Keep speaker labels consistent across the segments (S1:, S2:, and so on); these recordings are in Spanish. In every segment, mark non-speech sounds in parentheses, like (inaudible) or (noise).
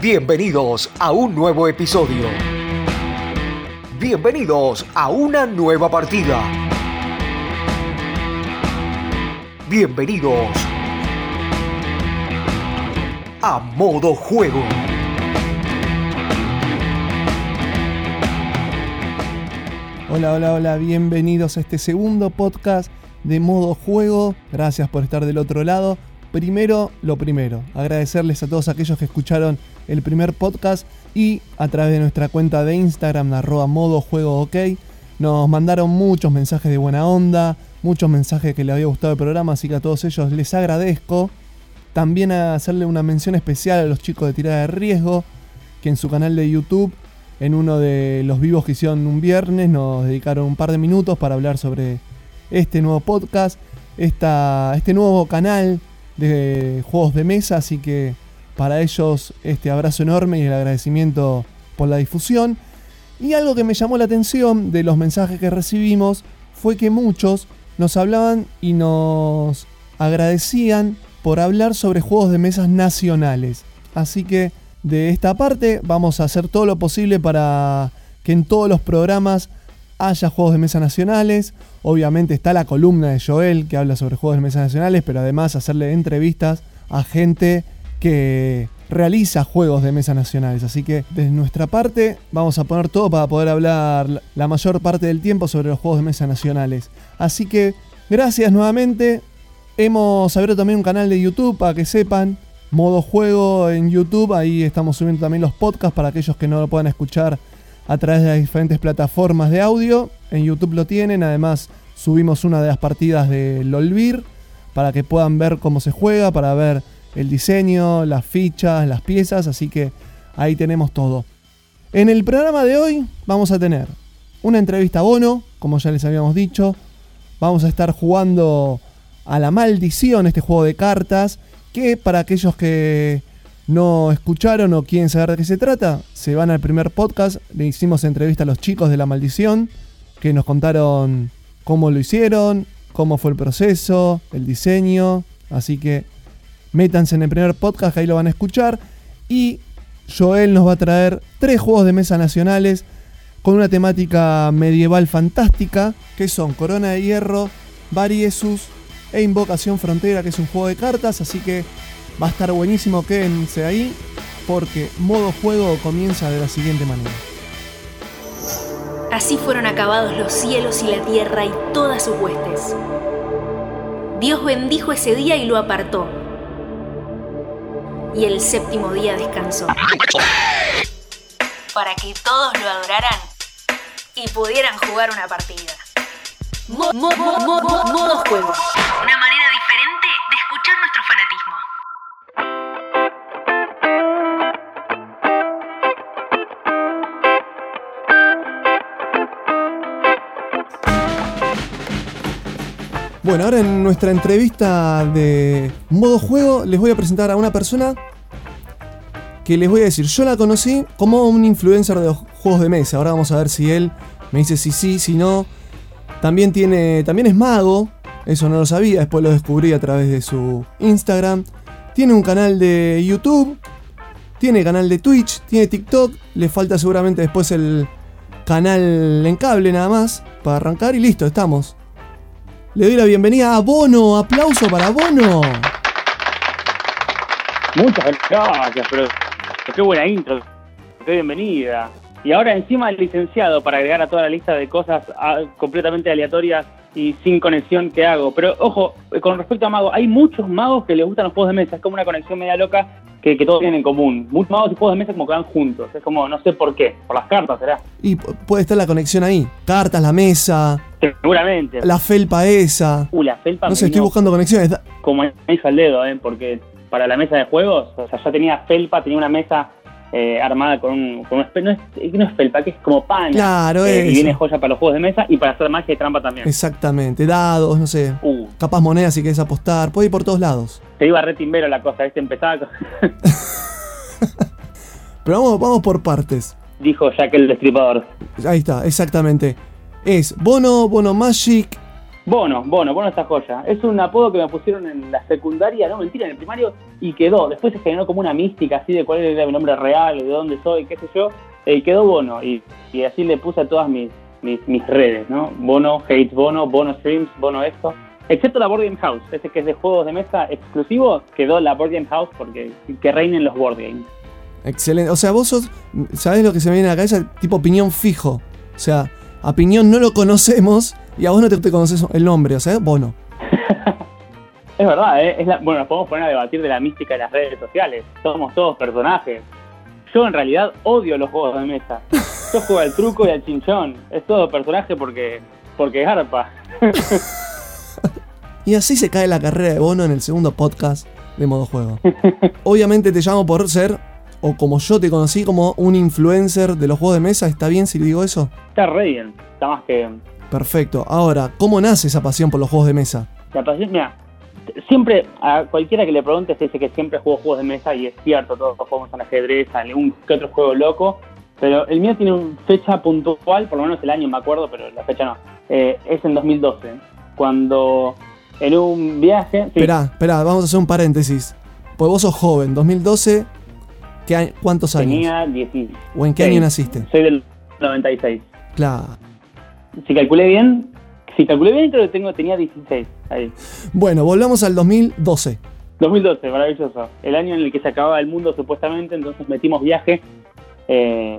S1: Bienvenidos a un nuevo episodio. Bienvenidos a una nueva partida. Bienvenidos a modo juego.
S2: Hola, hola, hola, bienvenidos a este segundo podcast de modo juego. Gracias por estar del otro lado. Primero, lo primero, agradecerles a todos aquellos que escucharon el primer podcast y a través de nuestra cuenta de Instagram, arroba modo juego ok, nos mandaron muchos mensajes de buena onda, muchos mensajes que les había gustado el programa, así que a todos ellos les agradezco. También a hacerle una mención especial a los chicos de tirada de riesgo, que en su canal de YouTube, en uno de los vivos que hicieron un viernes, nos dedicaron un par de minutos para hablar sobre este nuevo podcast, esta, este nuevo canal de juegos de mesa, así que para ellos este abrazo enorme y el agradecimiento por la difusión. Y algo que me llamó la atención de los mensajes que recibimos fue que muchos nos hablaban y nos agradecían por hablar sobre juegos de mesas nacionales. Así que de esta parte vamos a hacer todo lo posible para que en todos los programas haya juegos de mesa nacionales. Obviamente está la columna de Joel que habla sobre juegos de mesa nacionales, pero además hacerle entrevistas a gente que realiza juegos de mesa nacionales. Así que desde nuestra parte vamos a poner todo para poder hablar la mayor parte del tiempo sobre los juegos de mesa nacionales. Así que gracias nuevamente. Hemos abierto también un canal de YouTube para que sepan. Modo juego en YouTube. Ahí estamos subiendo también los podcasts para aquellos que no lo puedan escuchar a través de las diferentes plataformas de audio. En YouTube lo tienen. Además subimos una de las partidas de Lolvir para que puedan ver cómo se juega, para ver el diseño, las fichas, las piezas, así que ahí tenemos todo. En el programa de hoy vamos a tener una entrevista a Bono, como ya les habíamos dicho. Vamos a estar jugando a la maldición, este juego de cartas, que para aquellos que no escucharon o quieren saber de qué se trata, se van al primer podcast, le hicimos entrevista a los chicos de la maldición, que nos contaron cómo lo hicieron, cómo fue el proceso, el diseño, así que Métanse en el primer podcast, ahí lo van a escuchar. Y Joel nos va a traer tres juegos de mesa nacionales con una temática medieval fantástica, que son Corona de Hierro, Variesus e Invocación Frontera, que es un juego de cartas, así que va a estar buenísimo, quédense ahí, porque modo juego comienza de la siguiente manera.
S3: Así fueron acabados los cielos y la tierra y todas sus huestes. Dios bendijo ese día y lo apartó y el séptimo día descansó. Para que todos lo adoraran y pudieran jugar una partida. modo juego.
S2: Bueno, ahora en nuestra entrevista de modo juego les voy a presentar a una persona que les voy a decir, yo la conocí como un influencer de los juegos de mesa. Ahora vamos a ver si él me dice si sí, si no. También tiene, también es mago, eso no lo sabía, después lo descubrí a través de su Instagram. Tiene un canal de YouTube, tiene canal de Twitch, tiene TikTok, le falta seguramente después el canal en cable nada más para arrancar y listo, estamos. Le doy la bienvenida a Bono. Aplauso para Bono.
S4: Muchas gracias, pero qué buena intro. Qué bienvenida. Y ahora encima el licenciado para agregar a toda la lista de cosas ah, completamente aleatorias y sin conexión que hago. Pero ojo, con respecto a magos, hay muchos magos que les gustan los juegos de mesa. Es como una conexión media loca que, todos tienen en común. Muchos magos y juegos de mesa como que van juntos. Es como, no sé por qué. Por las cartas, ¿será?
S2: Y puede estar la conexión ahí. Cartas, la mesa.
S4: Seguramente.
S2: La felpa esa.
S4: Uh, la felpa.
S2: No sé, estoy buscando conexiones.
S4: Como hizo al dedo, ¿eh? Porque para la mesa de juegos, o sea, ya tenía felpa, tenía una mesa eh, armada con un, con no, es, no es felpa, que es como pan.
S2: Claro,
S4: eh, Y viene joya para los juegos de mesa y para hacer magia y trampa también.
S2: Exactamente, dados, no sé. Uh. Capaz monedas si quieres apostar, puede ir por todos lados.
S4: Se iba re timbero la cosa, este empezaba. (laughs)
S2: Pero vamos, vamos por partes.
S4: Dijo Jack el Destripador.
S2: Ahí está, exactamente. Es Bono, Bono Magic,
S4: Bono, Bono, Bono esta joya. Es un apodo que me pusieron en la secundaria, no mentira, en el primario, y quedó. Después se generó como una mística así de cuál era mi nombre real, de dónde soy, qué sé yo. Y quedó Bono. Y, así le puse a todas mis, mis, redes, ¿no? Bono, Hates Bono, Bono Streams, Bono esto. Excepto la Board Game House, ese que es de juegos de mesa exclusivo, quedó la Board Game House porque que reinen los board games.
S2: Excelente. O sea, vos sos, ¿sabés lo que se me viene a la cabeza? Tipo opinión fijo. O sea, a Piñón no lo conocemos y a vos no te, te conoces el nombre, o sea, Bono. (laughs)
S4: Es verdad, ¿eh? es la- bueno, nos podemos poner a debatir de la mística de las redes sociales. Somos todos personajes. Yo en realidad odio los juegos de mesa. Yo juego al truco y al chinchón. Es todo personaje porque porque garpa. (laughs)
S2: Y así se cae la carrera de Bono en el segundo podcast de modo juego. Obviamente te llamo por ser, o como yo te conocí, como un influencer de los juegos de mesa. ¿Está bien si digo eso?
S4: Está re bien. Está más que
S2: Perfecto. Ahora, ¿cómo nace esa pasión por los juegos de mesa?
S4: la pasión. Mira, siempre a cualquiera que le pregunte se dice que siempre juego juegos de mesa y es cierto, todos jugamos al ajedrez, a algún que otro juego loco. Pero el mío tiene una fecha puntual, por lo menos el año me acuerdo, pero la fecha no. Eh, es en 2012, cuando en un viaje... sí,
S2: Esperá, esperá, vamos a hacer un paréntesis. Pues vos sos joven, 2012, ¿qué ¿cuántos años?
S4: tenía 16.
S2: ¿O en qué año naciste?
S4: Soy del 96.
S2: Claro.
S4: Si calculé bien, si calculé bien creo que tengo, tenía 16 ahí.
S2: Bueno, volvamos al 2012.
S4: 2012, maravilloso. El año en el que se acababa el mundo supuestamente, entonces metimos viaje eh,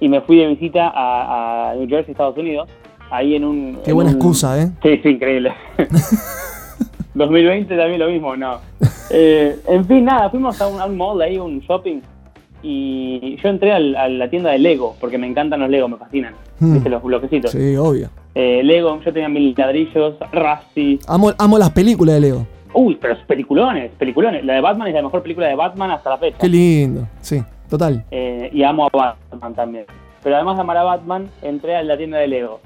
S4: y me fui de visita a, a New Jersey, Estados Unidos. Ahí en un...
S2: Qué
S4: en
S2: buena
S4: un-
S2: excusa, ¿eh?
S4: Sí, sí, increíble. (laughs) 2020 también lo mismo, no. Eh, en fin, nada, fuimos a un, a un mall ahí, un shopping, y yo entré al- a la tienda de Lego, porque me encantan los Lego, me fascinan.
S2: Hmm.
S4: ¿Viste? Los bloquecitos.
S2: Sí, obvio.
S4: Eh, Lego, yo tenía mil ladrillos, Rusty.
S2: Amo, amo las películas de Lego.
S4: Uy, pero es peliculones, peliculones. La de Batman es la mejor película de Batman hasta la fecha.
S2: Qué lindo. Sí, total.
S4: Eh, y amo a Batman también. Pero además de amar a Batman, entré a la tienda de Lego.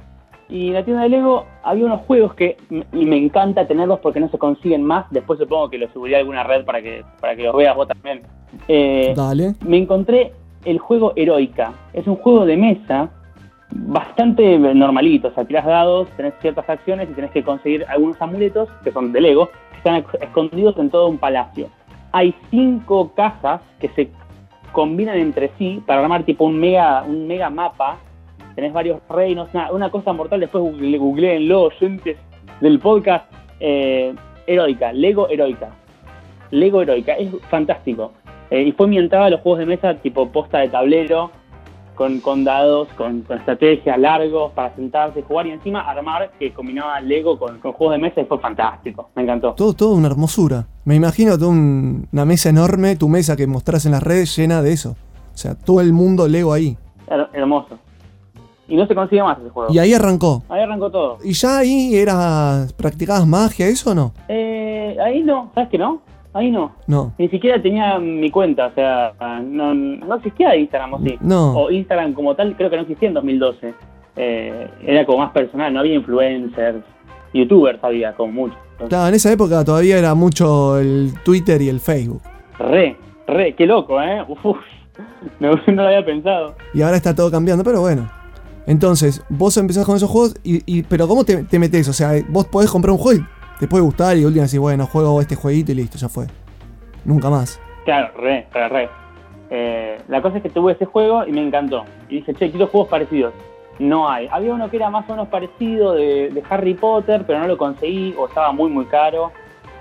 S4: Y en la tienda de Lego había unos juegos que y me encanta tenerlos porque no se consiguen más. Después supongo que los subiré a alguna red para que, para que los veas vos también. Eh,
S2: Dale.
S4: me encontré el juego Heroica. Es un juego de mesa bastante normalito. O sea, tirás dados, tenés ciertas acciones y tenés que conseguir algunos amuletos, que son de Lego, que están esc- escondidos en todo un palacio. Hay cinco cajas que se combinan entre sí para armar tipo un mega, un mega mapa. Tenés varios reinos, una, una cosa mortal. Después google- googleenlo, oyentes del podcast. Eh, heroica, Lego Heroica. Lego Heroica, es fantástico. Eh, y fue mi entrada a los juegos de mesa tipo posta de tablero, con, con dados, con, con estrategias largos para sentarse jugar y encima armar que combinaba Lego con, con juegos de mesa y fue fantástico, me encantó.
S2: Todo, todo una hermosura. Me imagino toda un- una mesa enorme, tu mesa que mostrás en las redes llena de eso. O sea, todo el mundo Lego ahí.
S4: Her- hermoso. Y no se consigue más ese juego.
S2: Y ahí arrancó.
S4: Ahí arrancó todo.
S2: ¿Y ya ahí era practicabas magia, eso o no?
S4: Eh, ahí no, ¿sabes que no? Ahí no.
S2: No.
S4: Ni siquiera tenía mi cuenta, o sea, no, no existía Instagram o sí.
S2: No.
S4: O Instagram como tal, creo que no existía en 2012. Eh, era como más personal, no había influencers, youtubers había, como mucho.
S2: Claro, en esa época todavía era mucho el Twitter y el Facebook.
S4: Re, re, qué loco, ¿eh? Uf, (laughs) no, no lo había pensado.
S2: Y ahora está todo cambiando, pero bueno. Entonces, vos empezás con esos juegos, y, pero ¿cómo te, te metes? O sea, vos podés comprar un juego y te puede gustar y última decís, bueno, juego este jueguito y listo, ya fue. Nunca más.
S4: Claro, re, re, re. Eh, la cosa es que tuve ese juego y me encantó. Y dije, che, quiero juegos parecidos. No hay. Había uno que era más o menos parecido de, Harry Potter, pero no lo conseguí o estaba muy, muy caro.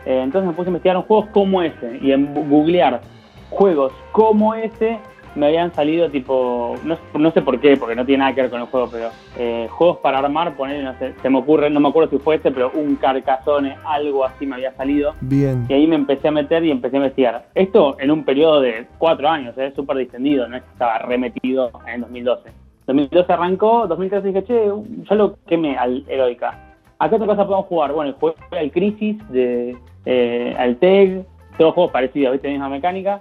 S4: Eh, entonces me puse a investigar un juegos como ese y en googlear juegos como ese me habían salido tipo, no, no sé por qué, porque no tiene nada que ver con el juego, pero eh, juegos para armar, poner, no sé, se me ocurre, no me acuerdo si fue este, pero un Carcassonne, algo así me había salido.
S2: Bien.
S4: Y ahí me empecé a meter y empecé a investigar. Esto en un periodo de cuatro años, es súper distendido, no es que estaba remetido en 2012. 2012 arrancó, 2013 dije, che, yo lo quemé al Heroica. ¿A qué otra cosa podemos jugar? Bueno, jugué al Crisis, de, eh, al TEG, todos juegos parecidos, ¿viste? Misma mecánica.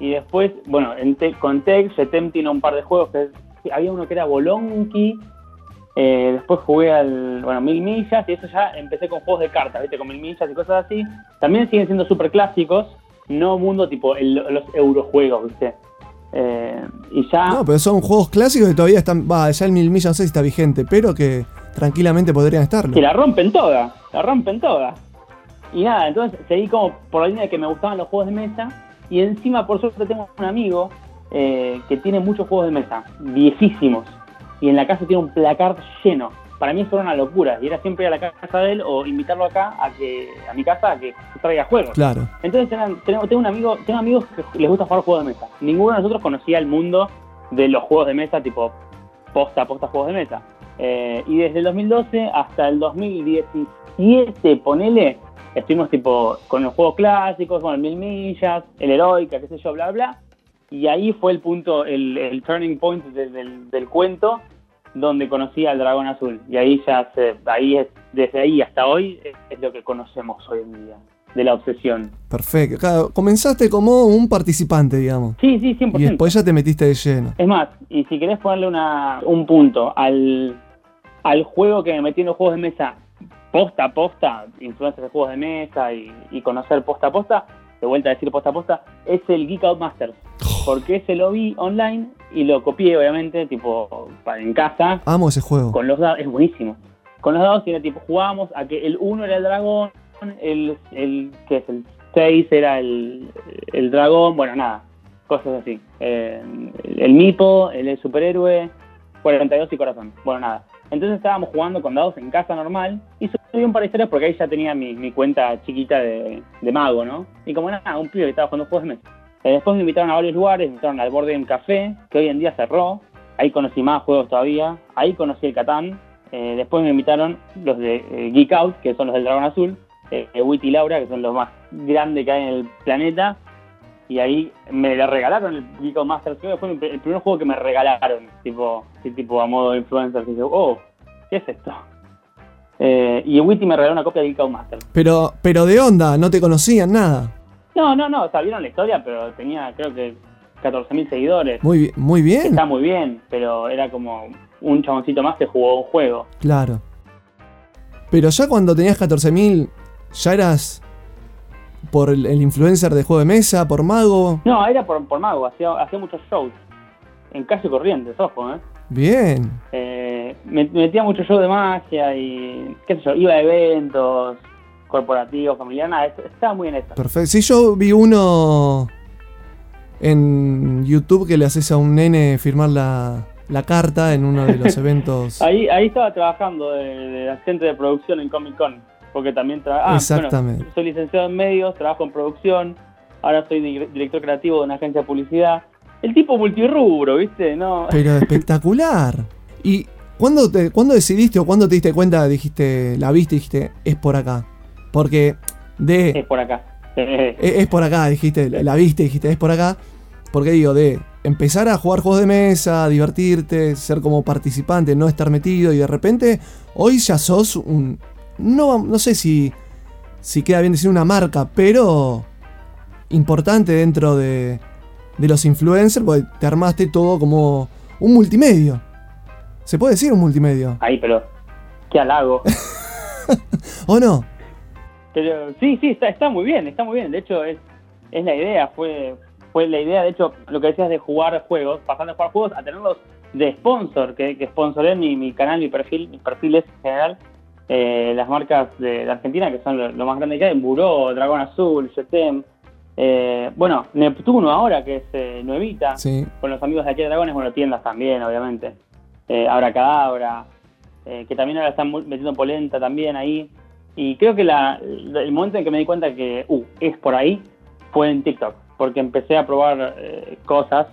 S4: Y después, bueno, en Te- con TEG, Setem tiene un par de juegos que había uno que era Bolonki, eh, después jugué al, bueno, Mil Millas y eso ya empecé con juegos de cartas, ¿viste? Con Mil Millas y cosas así. También siguen siendo súper clásicos, no mundo tipo el- los eurojuegos, ¿viste? Eh, y ya...
S2: No, pero son juegos clásicos que todavía están. Va, ya el mil millas no sé si está vigente, pero que tranquilamente podrían estarlo.
S4: Que la rompen todas, la rompen todas. Y nada, entonces seguí como por la línea de que me gustaban los juegos de mesa. Y encima, por suerte, tengo un amigo eh, que tiene muchos juegos de mesa, viejísimos. Y en la casa tiene un placard lleno. Para mí eso era una locura. Y era siempre ir a la casa de él o invitarlo acá a que a mi casa a que traiga juegos.
S2: Claro.
S4: Entonces eran- tengo, tengo un amigo, tengo amigos que les gusta jugar juegos de mesa. Ninguno de nosotros conocía el mundo de los juegos de mesa, tipo posta, posta juegos de mesa. Eh, y desde el 2012 hasta el 2017, ponele, estuvimos tipo con los juegos clásicos, con el Mil Millas, el Heroica, qué sé yo, bla, bla. Y ahí fue el punto, el, el turning point de- del, del cuento, donde conocí al dragón azul. Y ahí ya se, ahí es, desde ahí hasta hoy es, es lo que conocemos hoy en día, de la obsesión.
S2: Perfecto. Claro, comenzaste como un participante, digamos.
S4: Sí, sí, 100%.
S2: Y después ya te metiste de lleno.
S4: Es más, y si querés ponerle una, un punto al, al juego que me metí en los juegos de mesa posta a posta, influencias de juegos de mesa y, y conocer posta a posta, de vuelta a decir posta a posta, es el Geek Out Masters. Porque ese lo vi online y lo copié, obviamente, tipo, para en casa,
S2: Amo ese juego.
S4: con los dados, es buenísimo. Con los dados era tipo, jugábamos a que el 1 era el dragón, el, el que es el 6 era el, el dragón, bueno, nada, cosas así. Eh, el Mipo, el, el superhéroe, 42 y corazón, bueno, nada. Entonces estábamos jugando con dados en casa normal y subí un par de historias porque ahí ya tenía mi, cuenta chiquita de, de mago, ¿no? Y como nada, un pibe que estaba jugando juegos de mesa. Eh, después me invitaron a varios lugares, me invitaron al Board Game Café, que hoy en día cerró. Ahí conocí más juegos todavía. Ahí conocí el Catán. Eh, después me invitaron los de eh, Geek Out, que son los del Dragón Azul. Eh, eh, Witty y Laura, que son los más grandes que hay en el planeta. Y ahí me le regalaron el Geek Out Masters. Creo que fue el primer juego que me regalaron, tipo, tipo a modo de influencer. Que dije, oh, ¿qué es esto? Eh, y Witty me regaló una copia de Geek Out Masters.
S2: Pero, pero de onda, no te conocían nada.
S4: No, no, no, sabieron la historia, pero tenía creo que 14.000 seguidores.
S2: Muy, muy bien.
S4: Está muy bien, pero era como un chaboncito más que jugó un juego.
S2: Claro. Pero ya cuando tenías 14.000, ya eras por el, el influencer de juego de mesa, por mago.
S4: No, era por, por mago, hacía, hacía muchos shows. En calle Corrientes, ojo, ¿eh?
S2: Bien.
S4: Eh, me, me metía mucho show de magia y qué sé yo, iba a eventos corporativos, familiares, nada, est- estaba muy en eso.
S2: Perfecto. Sí, yo vi uno en YouTube que le haces a un nene firmar la, la carta en uno de los (laughs) eventos.
S4: Ahí, ahí estaba trabajando de, de asistente de producción en Comic Con, porque también trabajo.
S2: Exactamente.
S4: soy licenciado en medios, trabajo en producción, ahora soy di- director creativo de una agencia de publicidad. El tipo multirrubro, ¿viste? No.
S2: Pero (laughs) espectacular. ¿Y cuándo, te, cuándo decidiste o cuándo te diste cuenta, dijiste, la viste y dijiste, es por acá? Porque de...
S4: Es por acá.
S2: Es, (laughs) es por acá, dijiste, la viste, dijiste, es por acá. Porque digo, de empezar a jugar juegos de mesa, divertirte, ser como participante, no estar metido y de repente hoy ya sos un... No, no sé si, si queda bien decir una marca, pero importante dentro de, de los influencers, porque te armaste todo como un multimedio. ¿Se puede decir un multimedio?
S4: Ahí, pero qué halago. (laughs)
S2: ¿O no?
S4: Pero sí, sí, está, está muy bien, está muy bien. De hecho, es, es la idea, fue, fue la idea, de hecho, lo que decías de jugar juegos, pasando de jugar juegos a tenerlos de sponsor, que, que sponsoré mi, mi canal, mi perfil, mis perfiles en general, eh, las marcas de, de Argentina, que son lo, lo más grande que hay, Buró, Dragón Azul, Jetem, eh, bueno, Neptuno ahora, que es eh, nuevita,
S2: Sí.
S4: con los amigos de aquí de Dragones, bueno, tiendas también, obviamente. Eh, Abracadabra, eh, que también ahora están metiendo polenta también ahí. Y creo que la, el momento en que me di cuenta que, uh, es por ahí, fue en TikTok, porque empecé a probar eh, cosas.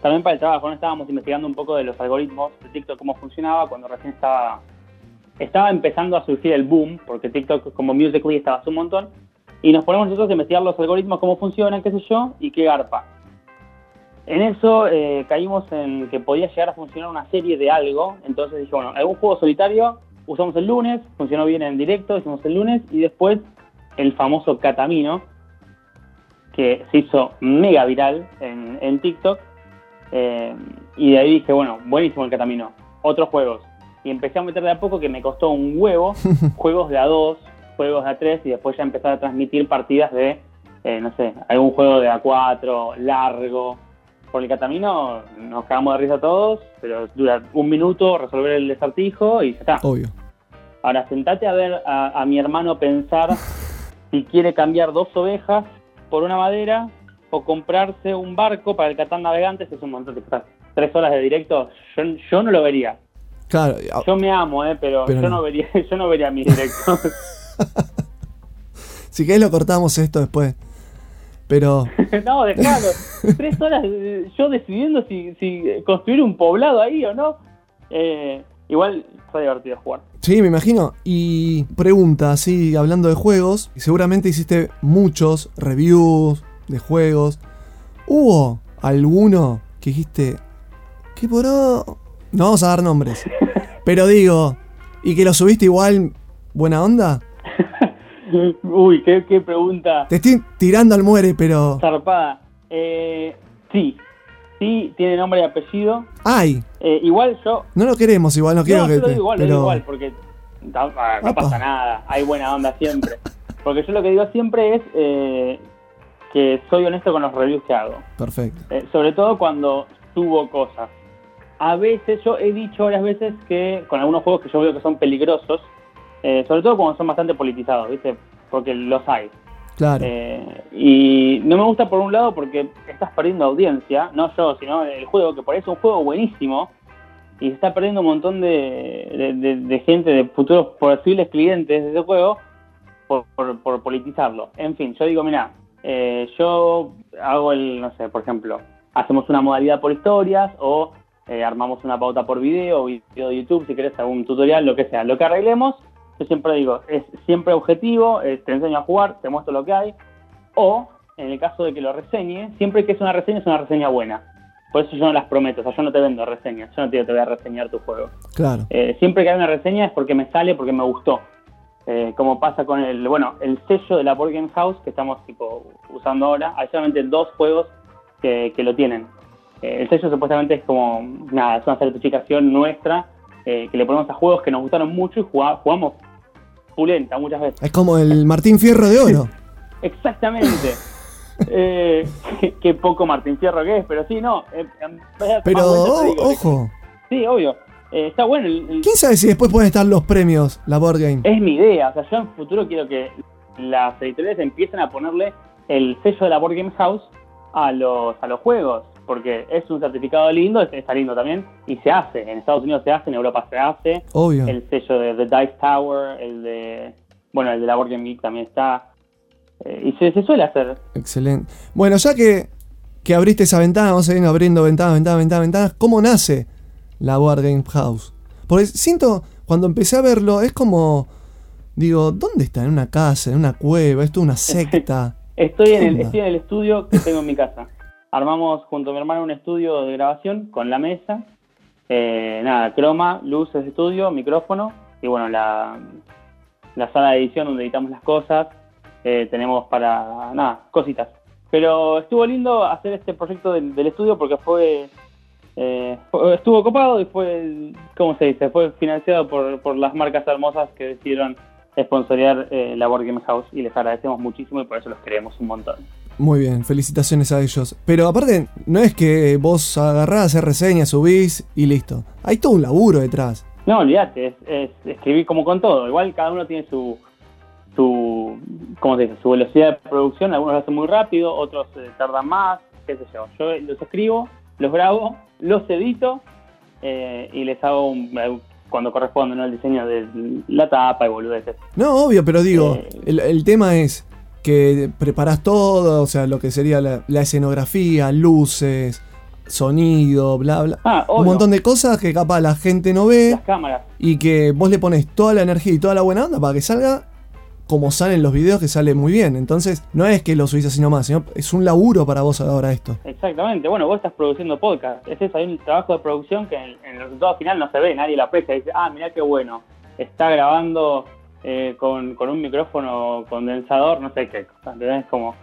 S4: También para el trabajo, ¿no? estábamos investigando un poco de los algoritmos de TikTok, cómo funcionaba cuando recién estaba, estaba empezando a surgir el boom, porque TikTok como Musical.ly estaba hace un montón. Y nos ponemos nosotros a investigar los algoritmos, cómo funcionan, qué sé yo, y qué garpa. En eso eh, caímos en que podía llegar a funcionar una serie de algo. Entonces dije, bueno, algún juego solitario usamos el lunes, funcionó bien en directo, hicimos el lunes y después el famoso Catamino, que se hizo mega viral en, TikTok. Eh, y de ahí dije, bueno, buenísimo el Catamino, otros juegos. Y empecé a meter de a poco que me costó un huevo, (laughs) juegos de A2, juegos de A3 y después ya empezar a transmitir partidas de, eh, no sé, algún juego de A4, largo. Por el Catamino nos cagamos de risa todos, pero dura un minuto resolver el desartijo y ya está.
S2: Obvio.
S4: Ahora, sentate a ver a, a mi hermano pensar (laughs) si quiere cambiar dos ovejas por una madera o comprarse un barco para el Catán Navegantes, es un montón de cosas. Tres horas de directo, yo, yo no lo vería.
S2: Claro,
S4: Yo me amo, eh, pero,
S2: Pero
S4: yo
S2: no.
S4: no vería, (laughs) yo no vería mis directos. (laughs)
S2: si querés lo cortamos esto después. Pero, (laughs)
S4: no, dejalo. Tres horas eh, yo decidiendo si, si construir un poblado ahí o no. Eh, igual fue divertido jugar.
S2: sí, me imagino. Y pregunta, así, hablando de juegos, seguramente hiciste muchos reviews de juegos. ¿Hubo alguno que dijiste, qué poró? No vamos a dar nombres. Pero digo, ¿y que lo subiste igual buena onda? (laughs)
S4: Uy, qué, qué pregunta
S2: Te estoy tirando al muere, pero...
S4: zarpada. Eh, sí, sí, tiene nombre y apellido.
S2: ¡Ay!
S4: Eh, igual yo
S2: No lo queremos igual, no quiero
S4: no,
S2: que
S4: yo lo digo igual, lo
S2: pero...
S4: digo igual, porque no, no pasa nada, hay buena onda siempre. Porque yo lo que digo siempre es eh, que soy honesto con los reviews que hago.
S2: Perfecto.
S4: Eh, sobre todo cuando subo cosas. A veces, yo he dicho varias veces que con algunos juegos que yo veo que son peligrosos, eh, sobre todo cuando son bastante politizados, ¿viste? Porque los hay.
S2: Claro.
S4: Eh, y no me gusta por un lado porque estás perdiendo audiencia, no yo, sino el juego, que por ahí es un juego buenísimo y se está perdiendo un montón de, de- de- de gente, de futuros posibles clientes de ese juego por, por- por politizarlo. En fin, yo digo, mira, eh, yo hago el, no sé, por ejemplo, hacemos una modalidad por historias o eh, armamos una pauta por video, video de YouTube, si querés algún tutorial, lo que sea. Lo que arreglemos, yo siempre digo, es siempre objetivo, eh, te enseño a jugar, te muestro lo que hay, o en el caso de que lo reseñe, siempre que es una reseña, es una reseña buena. Por eso yo no las prometo, o sea, yo no te vendo reseñas, yo no te voy a reseñar tu juego.
S2: Claro.
S4: Eh, siempre que hay una reseña es porque me sale, porque me gustó. Eh, como pasa con el, bueno, el sello de la Board Game House que estamos tipo usando ahora, hay solamente dos juegos que, que lo tienen. Eh, el sello supuestamente es como, nada, es una certificación nuestra eh, que le ponemos a juegos que nos gustaron mucho y jugá- jugamos pulenta muchas veces.
S2: Es como el Martín Fierro de Oro. (laughs)
S4: Exactamente. (laughs) Eh, qué, poco Martín Fierro que es, pero sí, no. eh,
S2: Pero, o-
S4: digo que-
S2: ojo,
S4: Sí, obvio. Eh, está bueno. el- el-
S2: ¿quién sabe si después pueden estar los premios, la board game?
S4: es mi idea. O sea, yo en futuro quiero que las editoriales empiecen a ponerle el sello de la Board Game House a los, a los juegos. Porque es un certificado lindo, es- está lindo también. Y se hace. En Estados Unidos se hace, en Europa se hace.
S2: Obvio.
S4: El sello de The Dice Tower, el de. Bueno, el de la Board Game Geek también está. Eh, y se, se suele hacer.
S2: Excelente. Bueno, ya que, que abriste esa ventana, vamos a ir abriendo ventanas, ventanas, ventanas, ventanas. ¿Cómo nace la Board Game House? Porque siento, cuando empecé a verlo, es como. Digo, ¿dónde está? ¿En una casa? ¿En una cueva? ¿Esto es una secta? (laughs)
S4: Estoy
S2: ¿Qué
S4: en, el, estoy en el estudio que tengo en mi casa. Armamos junto a mi hermano un estudio de grabación con la mesa. Eh, nada, croma, luces de estudio, micrófono y bueno, la, la sala de edición donde editamos las cosas. Eh, tenemos para, nada, cositas. Pero estuvo lindo hacer este proyecto del, estudio porque fue, eh, estuvo copado y fue, ¿cómo se dice? Fue financiado por, por las marcas hermosas que decidieron sponsorear eh, la Board Game House y les agradecemos muchísimo y por eso los queremos un montón.
S2: Muy bien, felicitaciones a ellos. Pero aparte, no es que vos agarrás, reseñas, subís y listo. Hay todo un laburo detrás.
S4: No, olvídate, es, es escribir como con todo. Igual cada uno tiene su, su, ¿cómo se dice? Su velocidad de producción. Algunos lo hacen muy rápido, otros eh, tardan más, qué sé yo. Yo los escribo, los grabo, los edito eh, y les hago un- eh, cuando corresponde ¿no? el diseño de la tapa y boludeces.
S2: No, obvio, pero digo,
S4: Eh.
S2: el, el tema es que preparás todo, o sea, lo que sería la, la escenografía, luces, sonido, bla, bla.
S4: Ah,
S2: un montón de cosas que capaz la gente no ve
S4: Las cámaras.
S2: y que vos le pones toda la energía y toda la buena onda para que salga como salen los videos, que sale muy bien. Entonces, no es que lo subís así nomás, sino es un laburo para vos ahora esto.
S4: Exactamente, bueno, vos estás produciendo podcast, es eso, hay un trabajo de producción que en, en el resultado final no se ve, nadie lo aprecia, dice, ah, mirá qué bueno, está grabando eh, con, con un micrófono condensador, no sé qué cosa, ¿entendés? Como,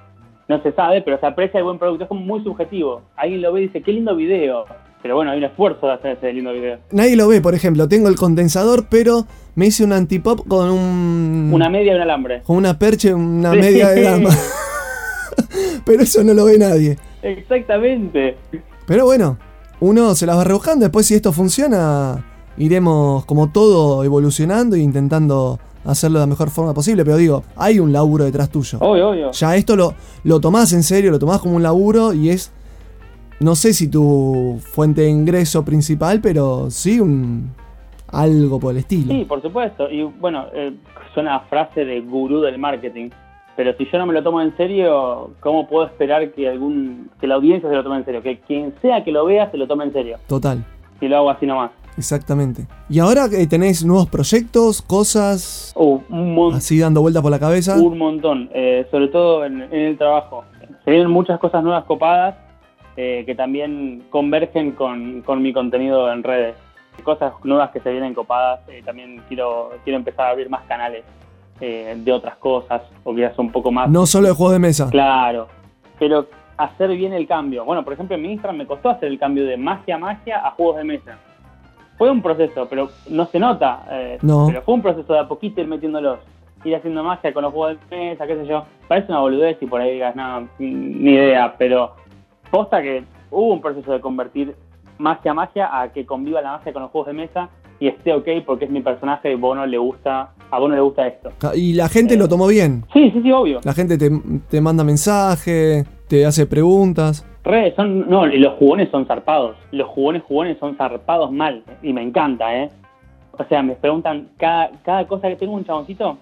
S4: no se sabe, pero se aprecia el buen producto, es como muy subjetivo, alguien lo ve y dice, qué lindo video, pero bueno, hay un esfuerzo de hacer ese lindo video.
S2: Nadie lo ve, por ejemplo, tengo el condensador, pero me hice un antipop con un...
S4: Una media y un alambre.
S2: con una percha, una
S4: Sí.
S2: media de dama. (laughs) pero eso no lo ve nadie.
S4: Exactamente.
S2: Pero bueno, uno se las va rebuscando. Después, si esto funciona iremos como todo evolucionando e intentando hacerlo de la mejor forma posible. Pero digo, hay un laburo detrás tuyo.
S4: Obvio, obvio.
S2: Ya esto lo, lo tomás en serio, lo tomás como un laburo y es, no sé si tu fuente de ingreso principal, pero sí un algo por el estilo.
S4: Sí, por supuesto. Y bueno, eh, suena a frase de gurú del marketing. Pero si yo no me lo tomo en serio, ¿cómo puedo esperar que algún que la audiencia se lo tome en serio? Que quien sea que lo vea se lo tome en serio.
S2: Total,
S4: Si lo hago así nomás.
S2: Exactamente. Y ahora que tenés nuevos proyectos, cosas
S4: Uh, un
S2: así dando vueltas por la cabeza.
S4: Un montón, eh, sobre todo en, en el trabajo. Se vienen muchas cosas nuevas copadas eh, que también convergen con, con mi contenido en redes. Cosas nuevas que se vienen copadas. eh, también quiero, quiero empezar a abrir más canales eh, de otras cosas, o quizás un poco más.
S2: No solo de juegos de mesa.
S4: Claro, pero hacer bien el cambio. Bueno, por ejemplo, en mi Instagram me costó hacer el cambio de magia a magia a juegos de mesa. Fue un proceso, pero no se nota. eh,
S2: No.
S4: Pero fue un proceso de a poquito ir metiéndolos. Ir haciendo magia con los juegos de mesa, qué sé yo. Parece una boludez y por ahí digas, no, ni idea. Pero posta que hubo un proceso de convertir magia a magia a que conviva la magia con los juegos de mesa y esté ok porque es mi personaje y Bono le gusta, a Bono le gusta esto.
S2: Y la gente lo tomó bien.
S4: Sí, sí, sí, obvio.
S2: La gente te, te manda mensaje, te hace preguntas.
S4: Re, son, no, y los jugones son zarpados. Los jugones jugones son zarpados mal. Y me encanta, ¿eh? O sea, me preguntan cada, cada cosa que tengo un chaboncito,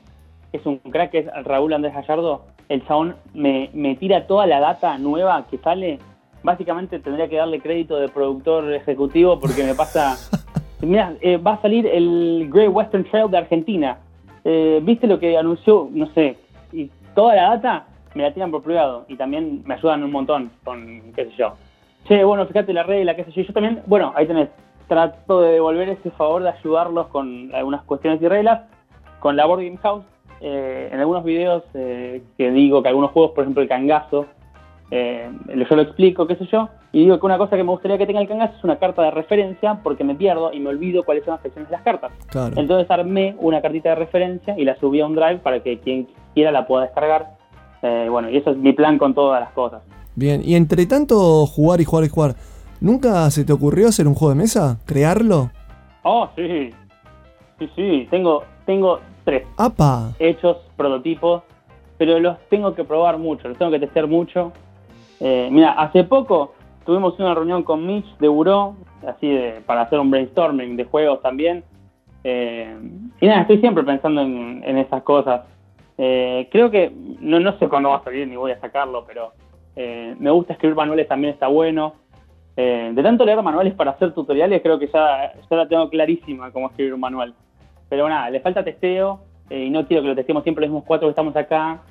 S4: que es un crack, es Raúl Andrés Gallardo. El chabón me, me tira toda la data nueva que sale. Básicamente tendría que darle crédito de productor ejecutivo porque me pasa. (laughs) Mira, eh, va a salir el Great Western Trail de Argentina. Eh, ¿Viste lo que anunció? No sé. Y toda la data me la tiran por privado y también me ayudan un montón con, qué sé yo. Che, bueno, fíjate la regla, qué sé yo. Yo también, bueno, ahí tenés. Trato de devolver ese favor de ayudarlos con algunas cuestiones y reglas. Con la Board Game House, eh, en algunos videos eh, que digo que algunos juegos, por ejemplo el Cangazo, eh, yo lo explico, qué sé yo, y digo que una cosa que me gustaría que tenga el Cangazo es una carta de referencia porque me pierdo y me olvido cuáles son las secciones de las cartas.
S2: Claro.
S4: Entonces armé una cartita de referencia y la subí a un drive para que quien quiera la pueda descargar. Eh, bueno, y eso es mi plan con todas las cosas.
S2: Bien. Y entre tanto jugar y jugar y jugar, ¿nunca se te ocurrió hacer un juego de mesa? ¿Crearlo?
S4: Oh, sí. Sí, sí. Tengo, tengo tres
S2: ¡Apa!
S4: hechos, prototipos, pero los tengo que probar mucho, los tengo que testear mucho. Eh, mira, hace poco tuvimos una reunión con Mitch de Buró, así de, para hacer un brainstorming de juegos también. Eh, y nada, estoy siempre pensando en, en esas cosas. Eh, creo que, no, no sé cuándo va a salir ni voy a sacarlo, pero eh, me gusta escribir manuales, también está bueno. Eh, de tanto leer manuales para hacer tutoriales, creo que ya, ya la tengo clarísima cómo escribir un manual. Pero nada, le falta testeo eh, y no quiero que lo testemos siempre los mismos cuatro que estamos acá.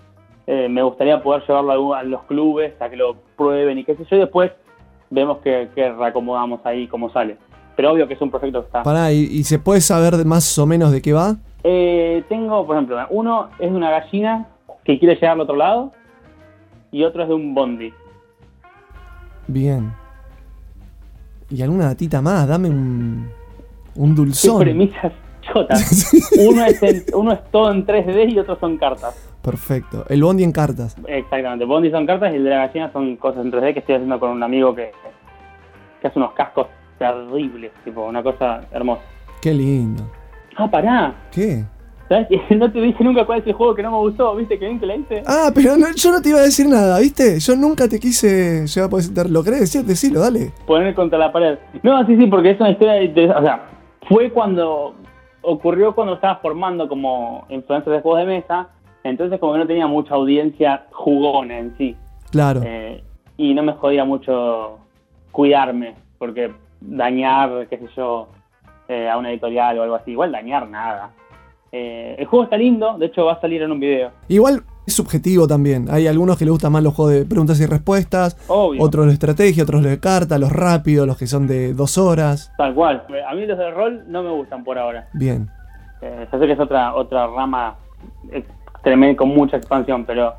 S4: Eh, me gustaría poder llevarlo a, los clubes, a que lo prueben y qué sé yo. Y después vemos que, reacomodamos ahí cómo sale. Pero obvio que es un proyecto que está.
S2: Pará, ¿y, y se puede saber más o menos de qué va?
S4: Eh, tengo, por ejemplo, uno es de una gallina que quiere llegar al otro lado y otro es de un bondi.
S2: Bien. ¿Y alguna datita más? Dame un, un
S4: Qué
S2: dulzón.
S4: premisas (laughs) chotas. uno, es en- uno es todo en 3D y otro son cartas.
S2: Perfecto. El bondi en cartas.
S4: Exactamente, Bondi son cartas y el de la gallina son cosas en 3D que estoy haciendo con un amigo que, que hace unos cascos terribles, tipo una cosa hermosa.
S2: Qué lindo.
S4: Ah, pará,
S2: ¿Qué?
S4: ¿sabes? (laughs) No te dije nunca cuál es el juego que no me gustó, ¿viste? Que bien que la hice.
S2: Ah, pero no- yo no te iba a decir nada, ¿viste? Yo nunca te quise llevar ese ¿Lo querés decir? Decilo, dale.
S4: Poner contra la pared. No, sí, sí, porque es una historia interesante. O sea, fue cuando ocurrió cuando estaba formando como influencer de juegos de mesa, entonces como que no tenía mucha audiencia jugona en sí.
S2: Claro.
S4: Eh, y no me jodía mucho cuidarme, porque dañar, qué sé yo, eh, a una editorial o algo así, igual dañar nada. Eh, el juego está lindo, de hecho va a salir en un video.
S2: Igual es subjetivo también. Hay algunos que les gustan más los juegos de preguntas y respuestas,
S4: Obvio,
S2: otros de estrategia, otros de carta, los rápidos, los que son de dos horas.
S4: tal cual. A mí los de rol no me gustan por ahora.
S2: Bien.
S4: Eh, ya sé que es otra, otra rama tremenda, con mucha expansión, pero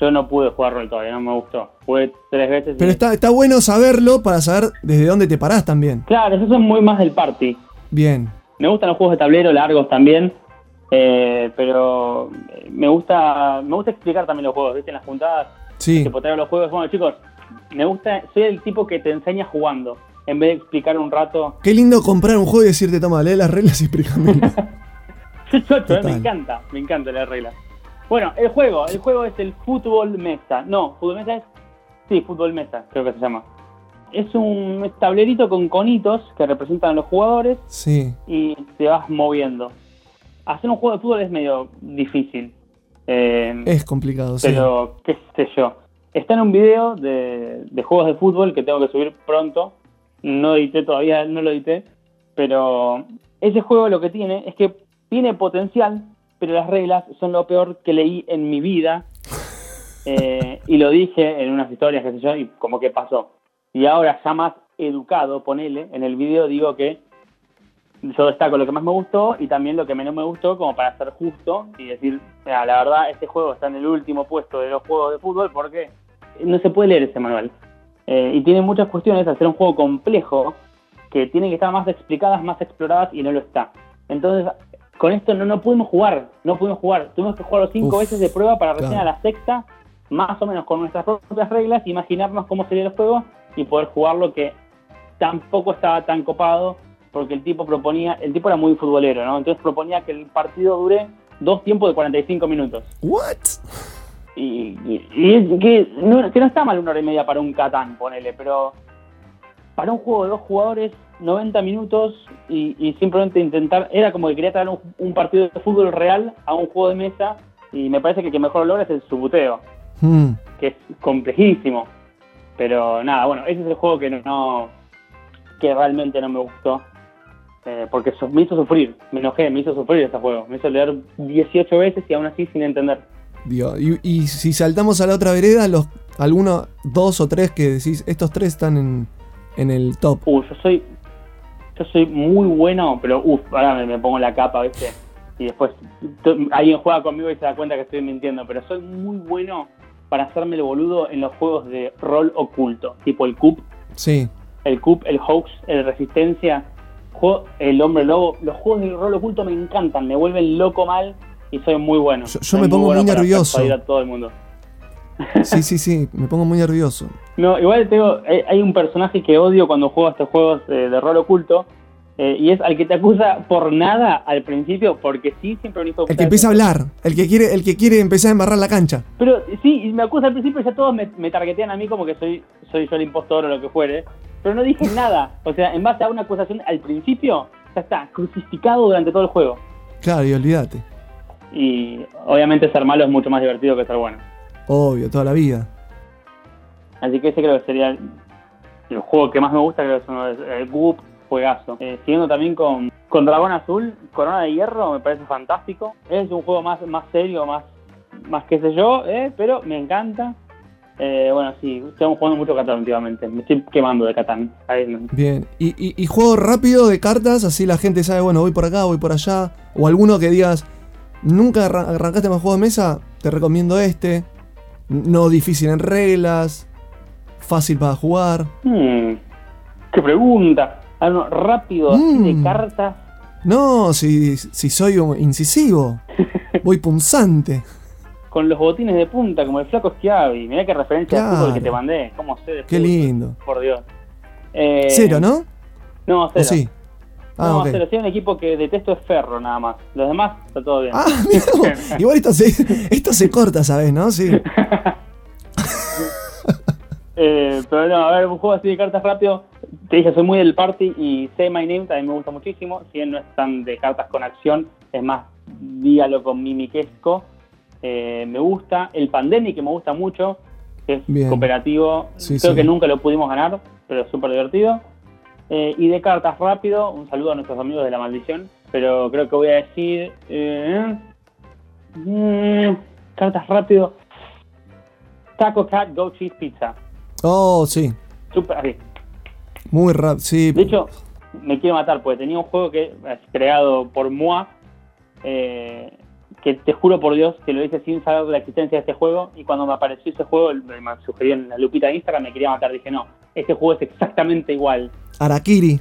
S4: yo no pude jugar rol todavía, no me gustó. Jugué tres veces. y-
S2: Pero está, está bueno saberlo para saber desde dónde te parás también.
S4: Claro, esos son muy más del party.
S2: Bien.
S4: Me gustan los juegos de tablero largos también, eh, pero me gusta me gusta explicar también los juegos, ¿viste? En las juntadas,
S2: Sí.
S4: traigo los juegos, bueno chicos, me gusta, soy el tipo que te enseña jugando. en vez de explicar un rato.
S2: Qué lindo comprar un juego y decirte, toma, lee las reglas y explícame. (laughs)
S4: Eh, me encanta, me encanta las reglas. Bueno, el juego, el juego es el fútbol mesa. No, fútbol mesa es. Sí, fútbol mesa, creo que se llama. Es un tablerito con conitos que representan a los jugadores
S2: sí.
S4: y te vas moviendo. Hacer un juego de fútbol es medio difícil. Eh,
S2: Es complicado, sí.
S4: pero qué sé yo. Está en un video de, de juegos de fútbol que tengo que subir pronto. No edité todavía, no lo edité. Pero ese juego lo que tiene es que tiene potencial, pero las reglas son lo peor que leí en mi vida. (laughs) Eh, y lo dije en unas historias, qué sé yo, y como que pasó. Y ahora ya más educado, ponele, en el video digo que yo destaco lo que más me gustó y también lo que menos me gustó como para ser justo y decir, "Mira, la verdad este juego está en el último puesto de los juegos de fútbol porque no se puede leer ese manual. Eh, y tiene muchas cuestiones, hacer un juego complejo que tienen que estar más explicadas, más exploradas y no lo está. Entonces, con esto no, no pudimos jugar, no pudimos jugar. Tuvimos que jugarlo cinco
S2: Uf,
S4: veces de prueba para recién
S2: claro.
S4: a la sexta, más o menos con nuestras propias reglas, imaginarnos cómo sería el juego y poder jugarlo que tampoco estaba tan copado porque el tipo proponía, el tipo era muy futbolero, ¿no? Entonces proponía que el partido dure dos tiempos de 45 minutos.
S2: ¿What?
S4: Y, y- y que no, que no está mal una hora y media para un Catán, ponele, pero para un juego de dos jugadores, 90 minutos y, y simplemente intentar, era como que quería traer un, un partido de fútbol real a un juego de mesa y me parece que el que mejor lo logra es el subuteo,
S2: Hmm.
S4: que es complejísimo. Pero nada, bueno, ese es el juego que no, que realmente no me gustó. eh, porque eso- me hizo sufrir, me enojé, me hizo sufrir este juego. Me hizo leer 18 veces y aún así sin entender.
S2: Dios, y, y si saltamos a la otra vereda, los algunos, dos o tres que decís, estos tres están en, en el top.
S4: Uh, yo soy, yo soy muy bueno, pero uff, ahora me, me pongo la capa, ¿viste? Y después alguien juega conmigo y se da cuenta que estoy mintiendo, pero soy muy bueno para hacerme el boludo en los juegos de rol oculto, tipo el CUP,
S2: Sí.
S4: el CUP, el Hoax, el Resistencia, juego- el Hombre Lobo. Los juegos de rol oculto me encantan, me vuelven loco mal y soy muy bueno.
S2: Yo- me pongo
S4: bueno
S2: muy
S4: para
S2: nervioso.
S4: persuadir a todo el mundo. (laughs)
S2: Sí, sí, sí, me pongo muy nervioso.
S4: No, igual tengo, hay, hay un personaje que odio cuando juego a estos juegos eh, de rol oculto. Eh, y es al que te acusa por nada al principio, porque sí, siempre un hijo
S2: El que empieza a hablar, el que quiere, el que quiere empezar a embarrar la cancha.
S4: Pero sí, y me acusa al principio y ya todos me, me targetean a mí como que soy, soy yo el impostor o lo que fuere. Pero no dije (laughs) nada. O sea, en base a una acusación al principio, ya está, crucificado durante todo el juego.
S2: Claro, y olvídate.
S4: Y obviamente ser malo es mucho más divertido que ser bueno.
S2: Obvio, toda la vida.
S4: Así que ese creo que sería el, el juego que más me gusta, creo que es uno de el Goop, juegazo. Eh, siguiendo también con, con Dragón Azul, Corona de Hierro, me parece fantástico. Es un juego más, más serio, más, más qué sé yo, eh, pero me encanta. Eh, bueno, sí, estamos jugando mucho Catán últimamente. Me estoy quemando de Catán.
S2: Bien. Y, y, y juego rápido de cartas, así la gente sabe, bueno, voy por acá, voy por allá. O alguno que digas, nunca arran- arrancaste más juego de mesa, te recomiendo este. No difícil en reglas, fácil para jugar.
S4: Hmm, ¡Qué pregunta! Algo rápido, así
S2: Mm.
S4: de cartas.
S2: No, si, si soy incisivo, (laughs) voy punzante.
S4: Con los botines de punta, como el flaco Schiavi. Mirá qué referencia de
S2: Claro.
S4: fútbol que te mandé. ¿Cómo sé de
S2: Qué
S4: fútbol?
S2: lindo.
S4: Por Dios. Eh,
S2: Cero, ¿no?
S4: No,
S2: ¿O
S4: cero.
S2: sí? Ah,
S4: no,
S2: ok.
S4: cero. Sí, un equipo que detesto es Ferro, nada más. Los demás, está todo bien.
S2: Ah, (laughs) mira. (laughs) Igual esto se, esto se corta, ¿sabes? ¿No? Sí.
S4: Eh, pero no, a ver, un juego así de cartas rápido. Te dije, soy muy del party y Say My Name también me gusta muchísimo. Si bien no es tan de cartas con acción, es más diálogo mimiquesco. Eh, me gusta. El Pandemic, que me gusta mucho, que es
S2: Bien.
S4: cooperativo.
S2: Sí,
S4: Creo
S2: sí.
S4: que nunca lo pudimos ganar, pero es súper divertido. Eh, y de cartas rápido, un saludo a nuestros amigos de La Maldición. Pero creo que voy a decir. eh, mm, cartas rápido. Taco Cat Go Cheese Pizza.
S2: Oh, sí.
S4: Súper así.
S2: Muy rápido. Sí.
S4: De hecho, me quiero matar porque tenía un juego que creado por Moa. eh, que te juro por Dios que lo hice sin saber la existencia de este juego. Y cuando me apareció ese juego, me me sugirió en la lupita de Instagram, me quería matar. Dije, no, este juego es exactamente igual.
S2: Arakiri.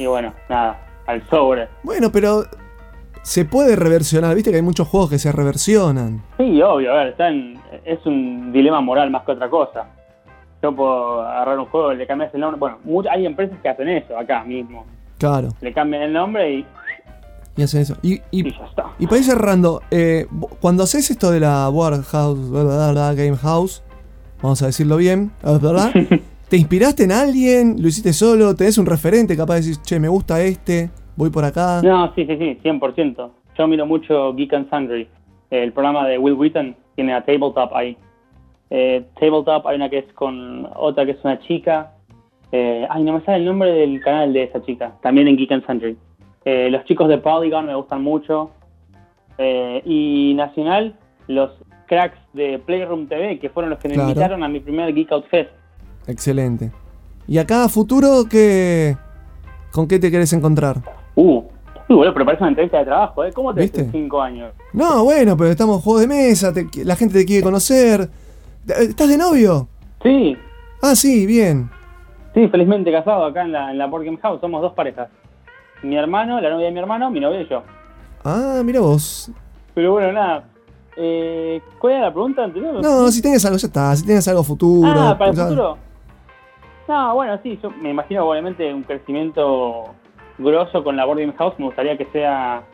S4: Y bueno, nada, al sobre.
S2: Bueno, pero se puede reversionar. Viste que hay muchos juegos que se reversionan.
S4: Sí, obvio, a ver, está en- es un dilema moral más que otra cosa. Yo puedo agarrar un juego, le cambias el nombre. Bueno, hay empresas que hacen eso acá mismo.
S2: Claro,
S4: Le cambian el nombre y,
S2: y hacen eso. Y,
S4: y
S2: y,
S4: ya está.
S2: y para ir cerrando, eh, cuando haces esto de la Warhouse, bla, bla, bla, Game House, vamos a decirlo bien, ¿verdad? (laughs) ¿Te inspiraste en alguien? ¿Lo hiciste solo? ¿Tenés un referente? Capaz de decir, che, me gusta este, voy por acá.
S4: No, sí, sí, sí, 100%. Yo miro mucho Geek and Sundry. El programa de Will Wheaton tiene a Tabletop ahí. Eh, Tabletop hay una que es con otra que es una chica. Eh, ay, no me sale el nombre del canal de esa chica. También en Geek and Sundry. Eh, los chicos de Polygon me gustan mucho. Eh, y nacional, los cracks de Playroom TV, que fueron los que me
S2: Claro.
S4: invitaron a mi primer Geek Out Fest.
S2: Excelente. ¿Y acá a futuro qué, con qué te querés encontrar?
S4: Uh, uy, boludo, pero parece una entrevista de trabajo, ¿eh? ¿Cómo te ves
S2: ¿Viste?
S4: en cinco años?
S2: No, bueno, pero estamos en juegos de mesa, te- la gente te quiere conocer. ¿Estás de novio?
S4: Sí,
S2: Ah, sí, bien.
S4: Sí, felizmente casado acá en la, en la Board Game House. Somos dos parejas. Mi hermano, la novia de mi hermano, mi novia y yo.
S2: Ah, mira vos.
S4: Pero bueno, nada. Eh, ¿Cuál era la pregunta anterior?
S2: No, si tienes algo, ya está. Si tienes algo futuro.
S4: ah, para el futuro. No, bueno, sí, yo me imagino obviamente un crecimiento grosso con la Board Game House. Me gustaría que sea,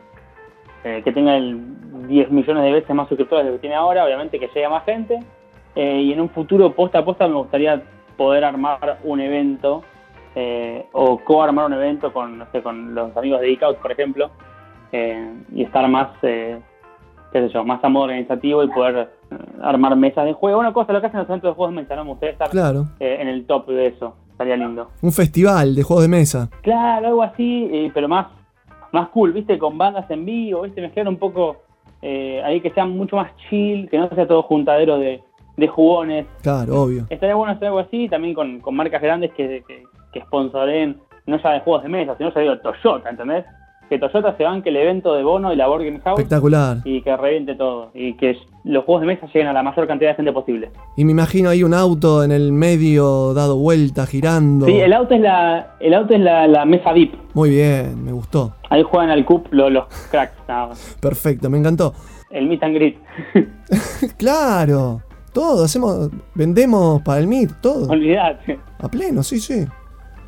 S4: eh, que tenga el 10 millones de veces más suscriptores de lo que tiene ahora, obviamente que llegue a más gente. Eh, y en un futuro, posta a posta, me gustaría poder armar un evento eh, o co-armar un evento con, no sé, con los amigos de Geek Out, por ejemplo, eh, y estar más, eh, qué sé yo, más a modo organizativo y poder armar mesas de juego. Una cosa, lo que hacen los eventos de juegos de mesa, ¿no? Me gustaría estar
S2: Claro.
S4: en el top de eso. Estaría lindo.
S2: Un festival de juegos de mesa.
S4: Claro, algo así, pero más, más cool, ¿viste? Con bandas en vivo, ¿viste? Mezclar un poco ahí que sea mucho más chill, que no sea todo juntadero de, de jugones.
S2: Claro, obvio.
S4: Estaría bueno hacer algo así, también con, con marcas grandes que, que, que sponsoren, no ya de juegos de mesa, sino ya digo Toyota, ¿entendés? Que Toyota se banque el evento de Bono y la Board Game House
S2: Espectacular.
S4: y que reviente todo. Y que los juegos de mesa lleguen a la mayor cantidad de gente posible.
S2: Y me imagino ahí un auto en el medio dado vuelta, girando.
S4: Sí, el auto es la, el auto es la, la mesa VIP.
S2: Muy bien, me gustó.
S4: Ahí juegan al CUP los, los cracks, nada más. (laughs)
S2: Perfecto, me encantó.
S4: El meet and greet. (laughs) (laughs)
S2: claro, todo, hacemos, vendemos para el Meet, todo.
S4: Olvidate.
S2: A pleno, sí, sí.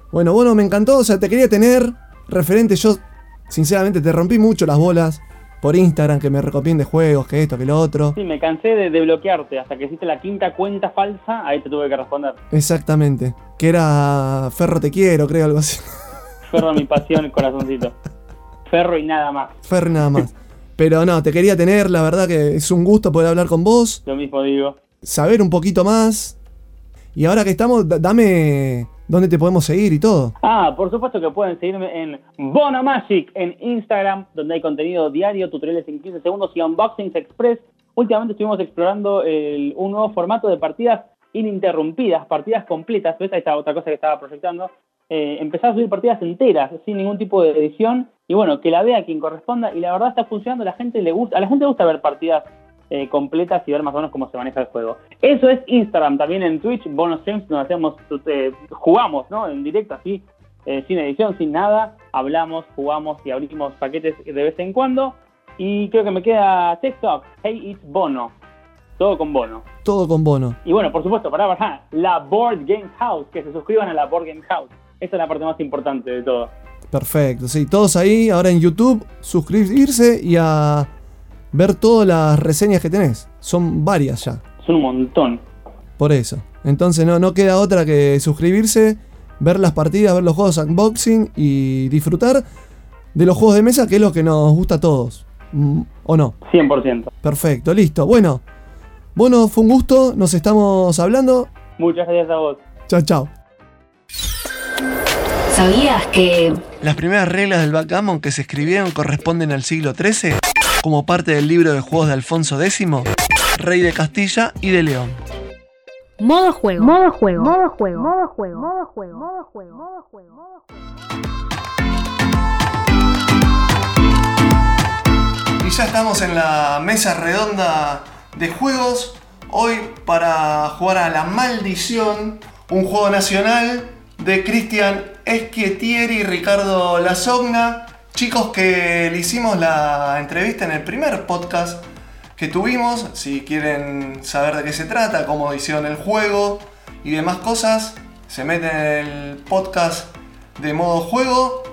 S2: Bueno, bueno, me encantó, o sea, te quería tener referente, yo sinceramente te rompí mucho las bolas por Instagram, que me recomiende juegos, que esto, que lo otro.
S4: Sí, me cansé de, de bloquearte. Hasta que hiciste la quinta cuenta falsa, ahí te tuve que responder.
S2: Exactamente. Que era Ferro te quiero, creo, algo así.
S4: Ferro mi pasión, corazoncito. Ferro y nada más.
S2: Ferro nada más. (laughs) Pero no, te quería tener, la verdad que es un gusto poder hablar con vos,
S4: Lo mismo digo.
S2: Saber un poquito más. Y ahora que estamos, da- dame dónde te podemos seguir y todo.
S4: Ah, por supuesto que pueden seguirme en Bono Magic en Instagram, donde hay contenido diario, tutoriales en 15 segundos y unboxings express. Últimamente estuvimos explorando un nuevo formato de partidas ininterrumpidas, partidas completas. ¿Ves? Ahí está otra cosa que estaba proyectando. Eh, empezar a subir partidas enteras, sin ningún tipo de edición. Y bueno, que la vea quien corresponda. Y la verdad está funcionando. La gente le gusta, a la gente le gusta ver partidas eh, completas y ver más o menos cómo se maneja el juego. Eso es Instagram, también en Twitch, bonus streams, donde hacemos, eh, jugamos, ¿no? En directo, así, eh, sin edición, sin nada, hablamos, jugamos y abrimos paquetes de vez en cuando. Y creo que me queda TikTok, Hey It's Bono, todo con Bono.
S2: Todo con bono.
S4: Y bueno, por supuesto, para para la Board Game House, que se suscriban a la Board Game House. Esa es la parte más importante de todo.
S2: Perfecto, sí, todos ahí, ahora en YouTube, suscribirse y a ver todas las reseñas que tenés. Son varias ya,
S4: Son un montón.
S2: por eso. Entonces no, no queda otra que suscribirse, ver las partidas, ver los juegos unboxing y disfrutar de los juegos de mesa, que es lo que nos gusta a todos. Mm, ¿O no?
S4: 100%.
S2: Perfecto, listo. Bueno, bueno, fue un gusto, nos estamos hablando.
S4: Muchas gracias a vos.
S2: Chao, chao.
S3: ¿Sabías que
S2: Las primeras reglas del backgammon que se escribieron corresponden al siglo XIII, como parte del libro de juegos de Alfonso X, rey de Castilla y de León.
S3: modo juego? Modo juego. Modo juego. Modo juego. Modo juego. Modo juego. Modo juego. Modo juego.
S2: Y ya estamos en la mesa redonda de juegos. Hoy para jugar a La Maldición, un juego nacional de Cristian Esquietieri y Ricardo Lasogna. Chicos que le hicimos la entrevista en el primer podcast que tuvimos. Si quieren saber de qué se trata, cómo hicieron el juego y demás cosas, se meten en el podcast de modo juego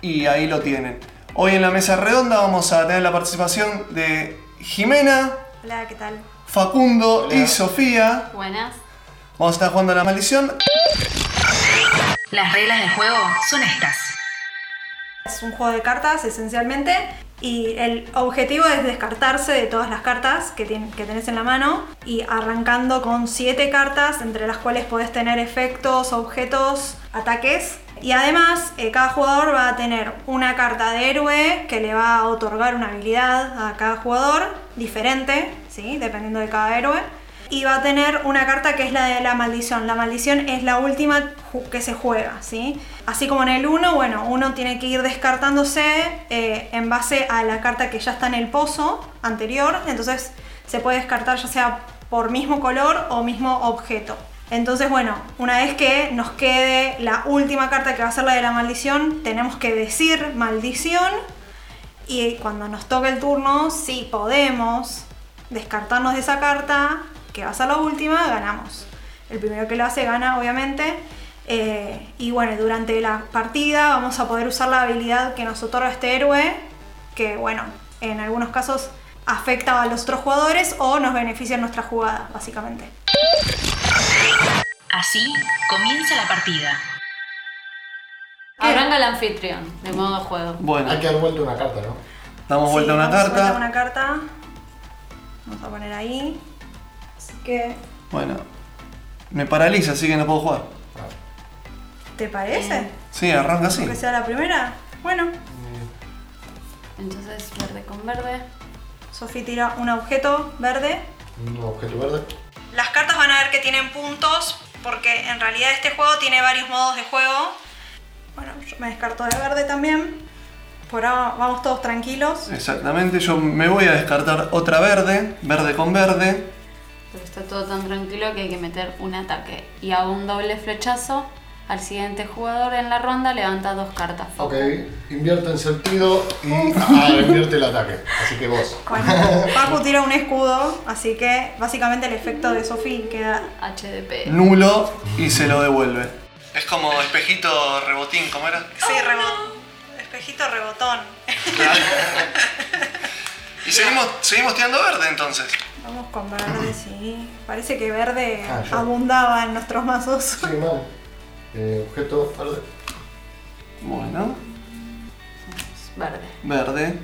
S2: y ahí lo tienen. Hoy en la mesa redonda vamos a tener la participación de Jimena,
S5: Hola, ¿qué tal?
S2: Facundo y Sofía.
S6: Buenas.
S2: Vamos a estar jugando a la maldición.
S3: Las reglas del juego son estas.
S5: Es un juego de cartas esencialmente y el objetivo es descartarse de todas las cartas que, que tenés en la mano y arrancando con 7 cartas entre las cuales podés tener efectos, objetos, ataques. Y además eh, cada jugador va a tener una carta de héroe que le va a otorgar una habilidad a cada jugador diferente, ¿sí? dependiendo de cada héroe. Y va a tener una carta que es la de la maldición. La maldición es la última que se juega, ¿sí? Así como en el 1, bueno, uno tiene que ir descartándose eh, en base a la carta que ya está en el pozo anterior. Entonces se puede descartar ya sea por mismo color o mismo objeto. Entonces, bueno, una vez que nos quede la última carta que va a ser la de la maldición, tenemos que decir maldición y cuando nos toque el turno, si podemos descartarnos de esa carta, que va a ser la última, ganamos. El primero que lo hace gana, obviamente. Eh, y bueno, durante la partida vamos a poder usar la habilidad que nos otorga este héroe, que bueno, en algunos casos afecta a los otros jugadores o nos beneficia en nuestra jugada, básicamente.
S3: Así comienza la partida.
S6: Arranca el anfitrión de modo juego.
S2: Bueno,
S7: Hay que dar vuelta una carta, ¿no?
S2: damos
S5: Sí,
S2: vuelta a una
S5: vamos a
S2: carta.
S5: vuelta una carta. Vamos a poner ahí.
S2: Bueno, me paraliza, así que no puedo jugar.
S5: ¿te parece?
S2: Sí, arranca así.
S5: Que sea la primera. Bueno,
S6: Entonces verde con verde.
S5: Sofi tira un objeto verde.
S7: Un objeto verde.
S5: Las cartas van a ver que tienen puntos porque en realidad este juego tiene varios modos de juego. Bueno, yo me descarto de verde también. Por ahora vamos todos tranquilos.
S2: Exactamente, yo me voy a descartar otra verde, verde con verde.
S6: Pero está todo tan tranquilo que hay que meter un ataque. Y hago un doble flechazo. Al siguiente jugador en la ronda levanta dos cartas.
S7: Ok, invierte en sentido y ah, invierte el ataque. Así que vos.
S5: Bueno, (laughs) Paco tira un escudo, así que básicamente el efecto de Sofi queda
S6: HDP.
S2: Nulo y se lo devuelve. Es como espejito rebotín, ¿cómo era?
S5: Sí, rebotón. Espejito rebotón. (laughs)
S2: Y seguimos, seguimos tirando verde entonces.
S5: Vamos con verde, sí. Parece que verde
S7: Ah, yo.
S5: abundaba en nuestros mazos.
S7: Sí, mal. Eh, objeto verde.
S2: Bueno,
S6: Verde.
S2: verde.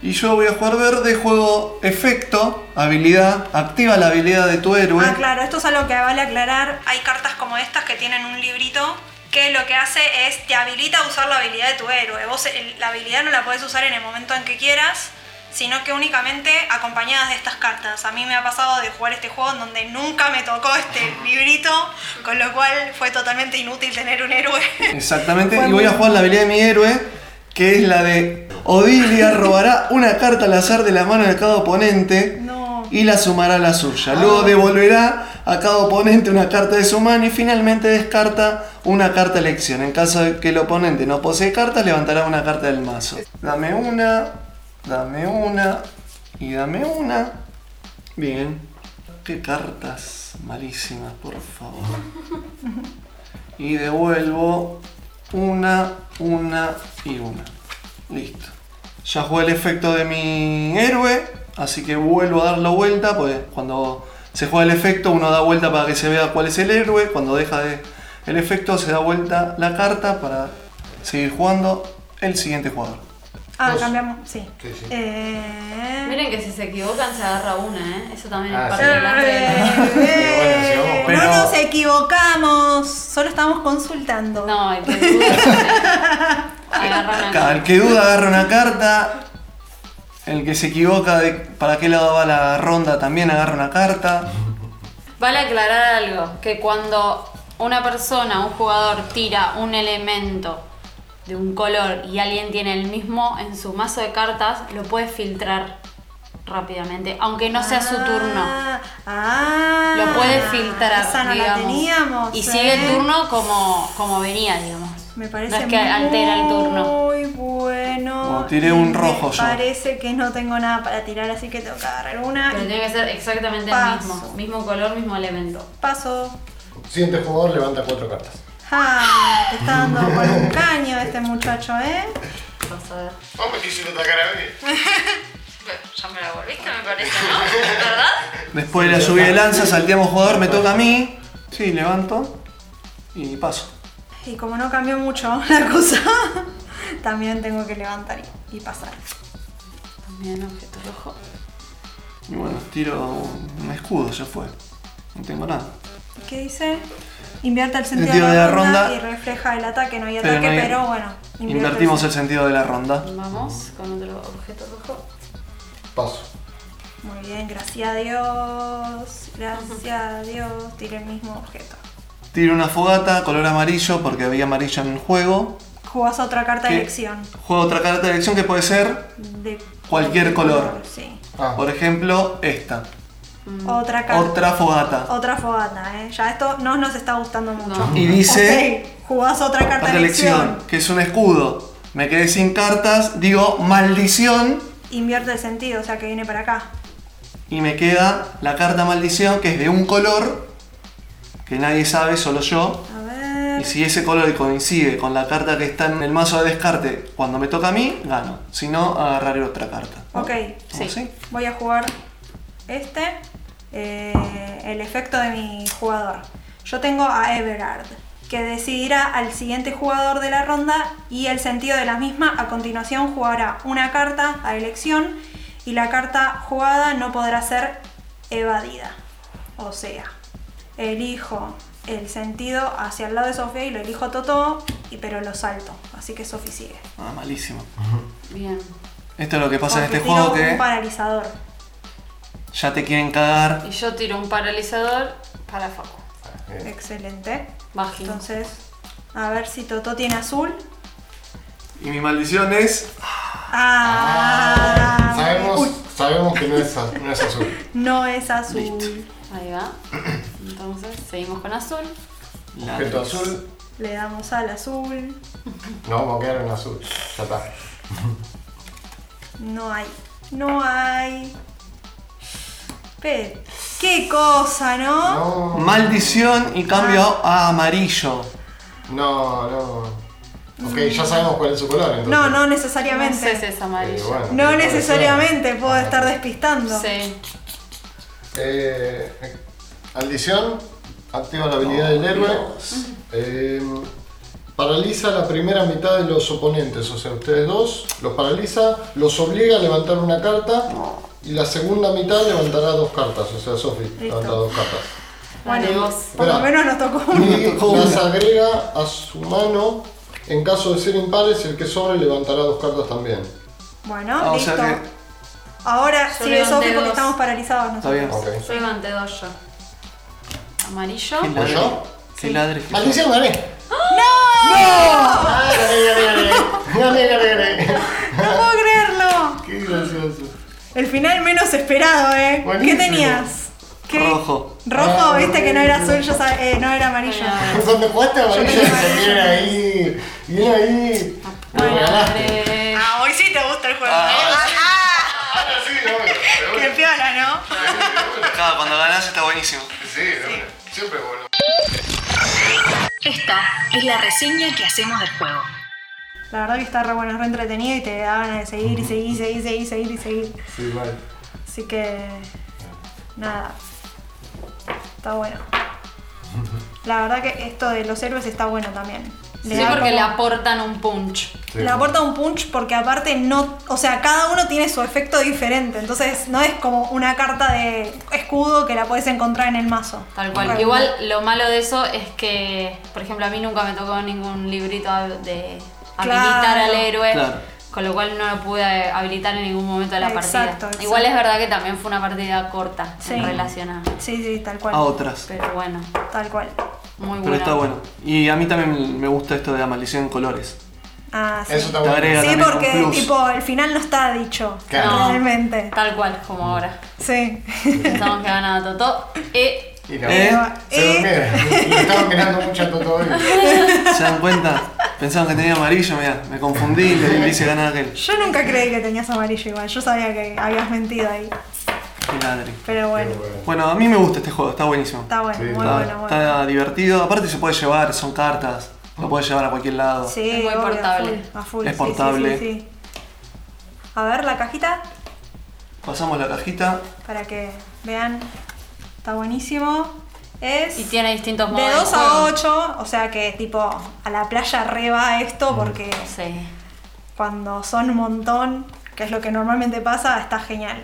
S2: Y yo voy a jugar verde, juego efecto, habilidad, activa la habilidad de tu héroe.
S5: Ah, claro, esto es algo que vale aclarar. Hay cartas como estas que tienen un librito que lo que hace es te habilita a usar la habilidad de tu héroe. Vos el- la habilidad no la podés usar en el momento en que quieras, sino que únicamente acompañadas de estas cartas. A mí me ha pasado de jugar este juego en donde nunca me tocó este (laughs) librito, con lo cual fue totalmente inútil tener un héroe.
S2: Exactamente, y voy a jugar la habilidad de mi héroe, que es la de Odilia robará una carta al azar de la mano de cada oponente
S5: No.
S2: y la sumará a la suya. Luego devolverá a cada oponente una carta de su mano y finalmente descarta una carta elección. En caso de que el oponente no posee cartas, levantará una carta del mazo. Dame una, dame una y dame una. Bien. Qué cartas malísimas, por favor. Y devuelvo una, una y una. Listo. Ya jugué el efecto de mi héroe, así que vuelvo a darlo vuelta, pues cuando se juega el efecto uno da vuelta para que se vea cuál es el héroe, cuando deja de el efecto se da vuelta la carta para seguir jugando el siguiente jugador.
S5: Ah,
S7: Dos.
S5: cambiamos, sí.
S7: Sí, sí.
S5: Eh...
S6: Miren que si se equivocan se agarra una, ¿eh? Eso también
S7: Ah,
S6: es parte
S7: sí.
S6: de reglas.
S5: Eh, (laughs)
S7: bueno,
S2: Pero-
S5: No nos equivocamos, solo estamos consultando.
S6: No, el que duda (laughs) agarra una
S2: el que duda agarra una carta. El que se equivoca de para qué lado va la ronda también agarra una carta.
S6: Vale aclarar algo, que cuando una persona, un jugador tira un elemento de un color y alguien tiene el mismo en su mazo de cartas, lo puede filtrar rápidamente, aunque no sea su turno.
S5: Ah, ah,
S6: Lo puede filtrar,
S5: Esa no
S6: digamos.
S5: la teníamos.
S6: y
S5: ¿eh?
S6: sigue el turno como, como venía, digamos.
S5: Me parece
S6: no es que altera el turno.
S5: Muy bueno.
S2: Como tiré un rojo
S5: me
S2: yo.
S5: Parece que no tengo nada para tirar, así que tengo que agarrar una.
S6: Pero tiene que ser exactamente
S5: Paso.
S6: el mismo. Mismo color, mismo elemento.
S5: Paso.
S7: Siguiente jugador levanta cuatro cartas.
S5: Te está dando por un caño este muchacho, ¿eh?
S6: Vas a ver.
S7: Me quisieron atacar a mí. (laughs)
S6: Ya me la volviste, me parece, ¿no? ¿Verdad?
S2: Después de la lluvia de lanza, salteamos jugador, me toca a mí. Sí, levanto y paso.
S5: Y como no cambió mucho (laughs) la cosa, también tengo que levantar y, y pasar.
S6: También objeto rojo.
S2: Y bueno, tiro un escudo, ya fue. No tengo nada.
S5: ¿Qué dice? Invierte el sentido
S2: Sentido
S5: de la,
S2: de la
S5: ronda, y refleja el ataque. No hay
S2: Pero
S5: ataque,
S2: no hay-
S5: pero bueno.
S2: Invertimos
S5: el
S2: sentido de la ronda.
S6: Vamos con otro objeto rojo.
S7: Paso.
S5: Muy bien, gracias a Dios. Gracias a Dios. Tire el mismo objeto.
S2: Tiro una fogata, color amarillo, porque había amarillo en el juego.
S5: Jugás otra carta de
S2: ¿Qué?
S5: elección.
S2: Juego otra carta de elección que puede ser,
S5: De
S2: Cualquier color.
S5: Sí.
S7: Ah,
S2: por ejemplo, esta.
S5: Otra carta.
S2: Otra fogata.
S5: Otra fogata, ¿eh? Ya esto no nos está gustando mucho.
S6: No.
S2: Y dice,
S5: Ok, jugás otra carta de elección.
S2: elección, que es un escudo. Me quedé sin cartas, digo maldición,
S5: Invierte el sentido, o sea que viene para acá.
S2: y me queda la carta maldición, que es de un color, que nadie sabe, solo yo.
S5: A ver.
S2: Y si ese color coincide con la carta que está en el mazo de descarte cuando me toca a mí, gano. Si no, agarraré otra carta. ¿no?
S5: Ok,
S2: ¿Cómo
S6: sí.
S5: voy a jugar este. Eh, el efecto de mi jugador. Yo tengo a Everard, que decidirá al siguiente jugador de la ronda y el sentido de la misma. A continuación jugará una carta a elección y la carta jugada no podrá ser evadida. O sea, elijo el sentido hacia el lado de Sofía y lo elijo Toto, y, pero lo salto. Así que Sofi sigue.
S2: Ah, malísimo.
S6: Bien.
S2: Esto es lo que pasa en este juego
S5: un
S2: que
S5: paralizador.
S2: Ya te quieren cagar.
S6: Y yo tiro un paralizador para Facu.
S7: bien.
S5: Excelente.
S6: Bajito.
S5: Entonces, a ver si Toto tiene azul.
S2: Y mi maldición es.
S5: Ah,
S7: Sabemos,
S5: uy,
S7: sabemos que no es, a- no es azul.
S5: no es azul.
S2: Listo.
S6: Ahí va. Entonces, seguimos con azul.
S7: Objeto azul.
S5: Le damos al azul.
S7: No vamos a quedar en azul. Ya está.
S5: No hay. No hay. Pero, qué cosa, ¿no?
S7: No,
S2: Maldición y cambio a amarillo.
S7: no, no. Ok, ya sabemos cuál es su color entonces.
S5: No, no
S6: No sé si
S5: necesariamente.
S6: es amarillo.
S7: Eh, bueno,
S5: No
S7: me
S5: necesariamente, puedo estar despistando.
S6: Sí.
S7: Eh, maldición. Activa la habilidad del héroe. Eh, paraliza la primera mitad de los oponentes, o sea, ustedes dos. Los paraliza, los obliga a levantar una carta. Y la segunda mitad levantará dos cartas, o sea, Sofi levanta dos cartas.
S5: Bueno, por lo menos nos tocó.
S7: Y
S2: tocó una.
S7: las agrega a su mano. En caso de ser impares, el que sobre levantará dos cartas también.
S5: Bueno,
S2: Ah, o
S5: listo.
S2: sea que.
S5: Ahora
S6: Yo
S5: sigue
S6: levanté
S5: Sofi porque
S6: dos.
S5: estamos paralizados
S2: Está bien.
S5: nosotros.
S7: Ok.
S6: Yo levanté dos yo. Amarillo.
S2: ¿Qué ladre?
S7: yo?
S2: ¿Qué
S5: Sí.
S2: ladre que
S7: ¡Maldición, gané!
S5: ¡No!
S7: ¡Ah, gané, gané, gané! ¡Gané, gané, gané! (laughs)
S5: ¡No puedo creerlo!
S7: ¡Qué gracioso!
S5: El final menos esperado, ¿eh?
S7: Buenísimo.
S5: ¿Qué tenías? ¿Qué?
S2: Rojo.
S5: Rojo,
S7: Ah,
S5: viste que no era azul, yo sab- eh, no era amarillo.
S7: Cuando jugaste amarillo, bien ahí, bien ahí.
S6: Bueno.
S5: Ah, hoy sí te gusta el juego.
S2: Ah.
S5: ¿eh?
S7: Ahora sí, no,
S5: Qué piola, ¿no?
S2: Claro, cuando ganás está buenísimo.
S7: Sí, una. siempre es bueno.
S3: Esta es la reseña que hacemos del juego.
S5: La verdad que está re bueno, es re entretenido y te da ganas de seguir y seguir, seguir, seguir, seguir y seguir.
S7: Sí, mal.
S5: Así que. Nada. Está bueno. La verdad que esto de los héroes está bueno también. Le
S6: Sí, porque
S5: como-
S6: le aportan un punch.
S7: Sí,
S5: Le aporta un punch porque aparte no, o sea, cada uno tiene su efecto diferente, entonces no es como una carta de escudo que la puedes encontrar en el mazo.
S6: Tal cual. Igual lo malo de eso es que, por ejemplo, a mí nunca me tocó ningún librito de habilitar
S5: Claro.
S6: al héroe.
S2: Claro.
S6: Con lo cual no lo pude habilitar en ningún momento de la
S5: Exacto,
S6: partida.
S5: exacto.
S6: Igual es verdad que también fue una partida corta
S5: Sí.
S6: en relación a.
S5: Sí, sí, tal cual.
S2: A otras.
S6: Pero bueno,
S5: Tal cual.
S6: muy bueno.
S2: Pero está bueno. Y a mí también me gusta esto de la maldición en colores.
S5: Ah, sí.
S7: Eso está
S2: Te
S7: bueno.
S2: agrega
S5: Sí, porque tipo el final no está dicho
S7: Claro.
S5: realmente.
S6: Tal cual, como ahora.
S5: Sí.
S6: Pensamos (laughs) que ganaba Toto. Eh,
S7: Y no.
S2: ¿Eh?
S7: Se
S5: Eh.
S7: durmieron. Estaban mirando mucho hoy.
S2: ¿Se dan cuenta? Pensaban que tenía amarillo, mira, me confundí y le hice ganar a aquel.
S5: Yo nunca creí que tenías amarillo igual, yo sabía que habías mentido ahí. Pero bueno,
S2: Bueno, a mí me gusta este juego, está buenísimo.
S5: está bueno,
S7: Sí,
S5: muy
S2: Está,
S5: bueno, bueno.
S2: está divertido. Aparte se puede llevar, son cartas. Lo puedes llevar a cualquier lado.
S5: Sí,
S6: Es muy
S5: obvio,
S6: portable.
S5: A full, a full,
S2: Es
S5: sí, sí,
S2: portable.
S5: sí, sí. A ver la cajita
S2: Pasamos la cajita.
S5: para que vean. Está buenísimo. Es
S6: Y tiene distintos modos.
S5: de
S6: de
S5: 2 a
S6: juego.
S5: 8, o sea que tipo a la playa reba esto porque
S6: Sí.
S5: cuando son un montón, que es lo que normalmente pasa, está genial.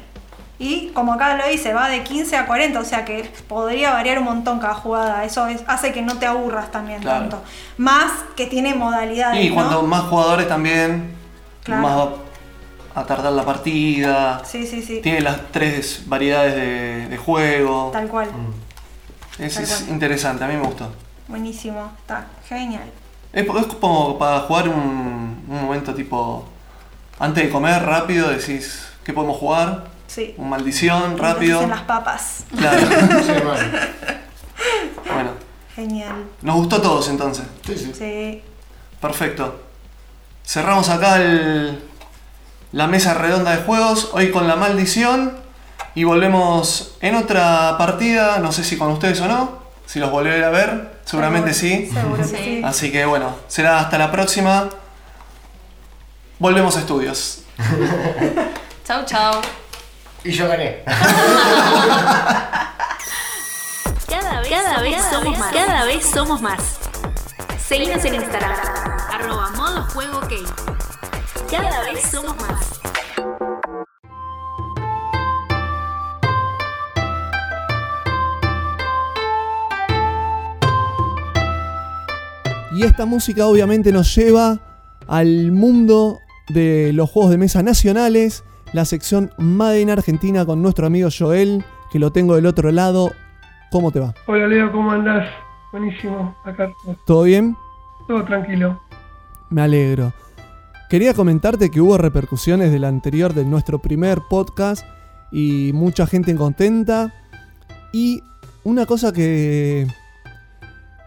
S5: Y como acá lo dice, va de 15 a 40, o sea que podría variar un montón cada jugada. Eso es- hace que no te aburras también
S2: Claro.
S5: tanto. Más que tiene modalidades.
S2: Y
S5: ¿no?
S2: cuanto más jugadores también,
S5: Claro.
S2: más a tardar la partida.
S5: Sí, sí, sí.
S2: Tiene las tres variedades de, de juego.
S5: Tal cual.
S2: Es,
S5: tal
S2: es
S5: cual.
S2: interesante, a mí me gustó.
S5: Buenísimo. Está genial.
S2: Es, es como para jugar un, un momento tipo. Antes de comer, rápido, decís, ¿qué podemos jugar?
S5: Sí.
S2: Un maldición, rápido.
S5: las papas.
S2: Claro. (laughs)
S7: Sí, bueno.
S2: bueno,
S5: Genial.
S2: nos gustó a todos entonces.
S7: Sí, sí.
S5: Sí.
S2: Perfecto. Cerramos acá el- la mesa redonda de juegos, hoy con la maldición. Y volvemos en otra partida, no sé si con ustedes o no. Si los volveré a ver, seguramente sí.
S5: Seguro que
S6: Sí.
S5: sí.
S2: Así que bueno, será hasta la próxima. Volvemos a estudios. (laughs)
S6: Chau, chau.
S7: Y yo gané. (laughs)
S3: Cada vez, cada vez somos más. Cada vez somos más. Seguinos en Instagram. Arroba modo juego
S2: esta música obviamente nos lleva al mundo de los juegos de mesa nacionales, la sección Made in Argentina con nuestro amigo Joel, que lo tengo del otro lado. ¿Cómo te va?
S8: Hola Leo, ¿cómo andás? Buenísimo, acá
S2: ¿Todo bien?
S8: todo tranquilo.
S2: Me alegro. Quería comentarte que hubo repercusiones del anterior, de nuestro primer podcast, y mucha gente contenta. Y una cosa que,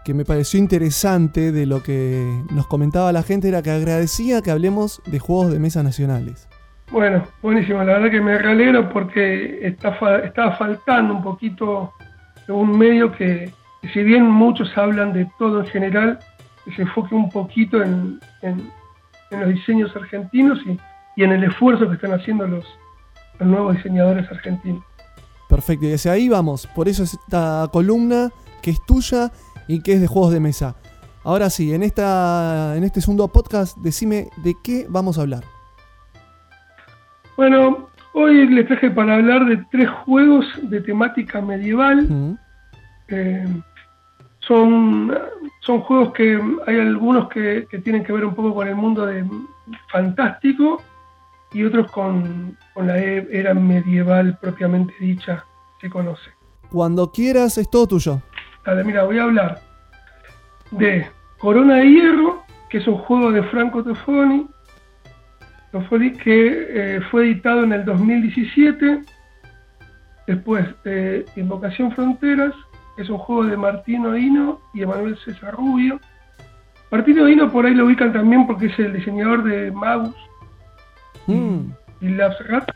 S2: que me pareció interesante de lo que nos comentaba la gente era que agradecía que hablemos de juegos de mesa nacionales.
S8: Bueno, buenísimo, la verdad que me alegro porque está estaba faltando un poquito de un medio que, que si bien muchos hablan de todo en general, que se enfoque un poquito en, en- en los diseños argentinos y, y en el esfuerzo que están haciendo los, los nuevos diseñadores argentinos.
S2: Perfecto, y hacia ahí vamos. Por eso esta columna que es tuya y que es de juegos de mesa. Ahora sí, en, esta, en este segundo podcast, decime de qué vamos a hablar.
S8: Bueno, hoy les traje para hablar de tres juegos de temática medieval.
S2: Mm.
S8: Eh, son, son juegos que hay algunos que, que tienen que ver un poco con el mundo de fantástico y otros con, con la e- era medieval propiamente dicha, se conoce.
S2: Cuando quieras, es todo tuyo.
S8: Dale, mira, voy a hablar de Corona de Hierro, que es un juego de Franco Toffoli que eh, fue editado en el 2017. Después de Invocación Fronteras, que es un juego de Martino Hino y Emanuel César Rubio. Martino Hino por ahí lo ubican también porque es el diseñador de Magus
S2: Mm,
S8: y Labs Rat.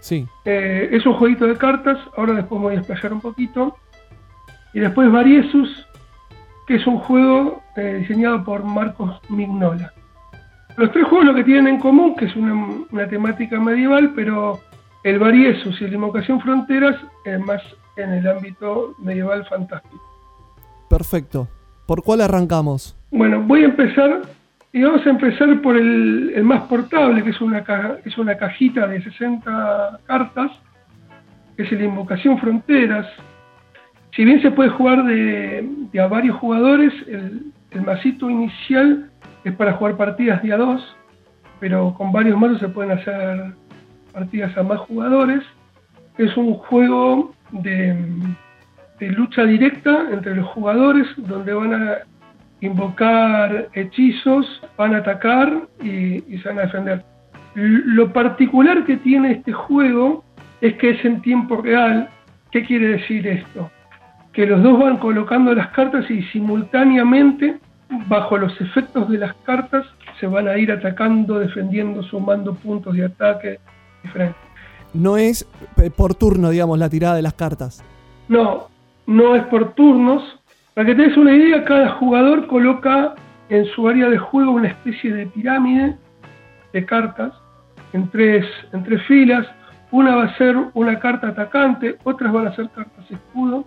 S2: sí.
S8: Eh, es un jueguito de cartas, ahora después me voy a explayar un poquito. Y después Variesus, que es un juego eh, diseñado por Marcos Mignola. Los tres juegos lo que tienen en común, que es una, una temática medieval, pero el Variesus y la Invocación Fronteras es más en el ámbito medieval fantástico.
S2: Perfecto. ¿Por cuál arrancamos?
S8: Bueno, voy a empezar y vamos a empezar por el, el más portable, que es una, caja- es una cajita de 60 cartas, que es el Invocación Fronteras. Si bien se puede jugar de, a varios jugadores, el, el masito inicial es para jugar partidas de a dos, pero con varios mazos se pueden hacer partidas a más jugadores. Es un juego de, lucha directa entre los jugadores, donde van a invocar hechizos, van a atacar y, y se van a defender. Lo particular que tiene este juego es que es en tiempo real. ¿Qué quiere decir esto? Que los dos van colocando las cartas y simultáneamente, bajo los efectos de las cartas, se van a ir atacando, defendiendo, sumando puntos de ataque diferentes.
S2: no es eh, por turno, digamos, la tirada de las cartas.
S8: No, no es por turnos. Para que te des una idea, cada jugador coloca en su área de juego una especie de pirámide de cartas en tres, en tres filas. Una va a ser una carta atacante, otras van a ser cartas escudo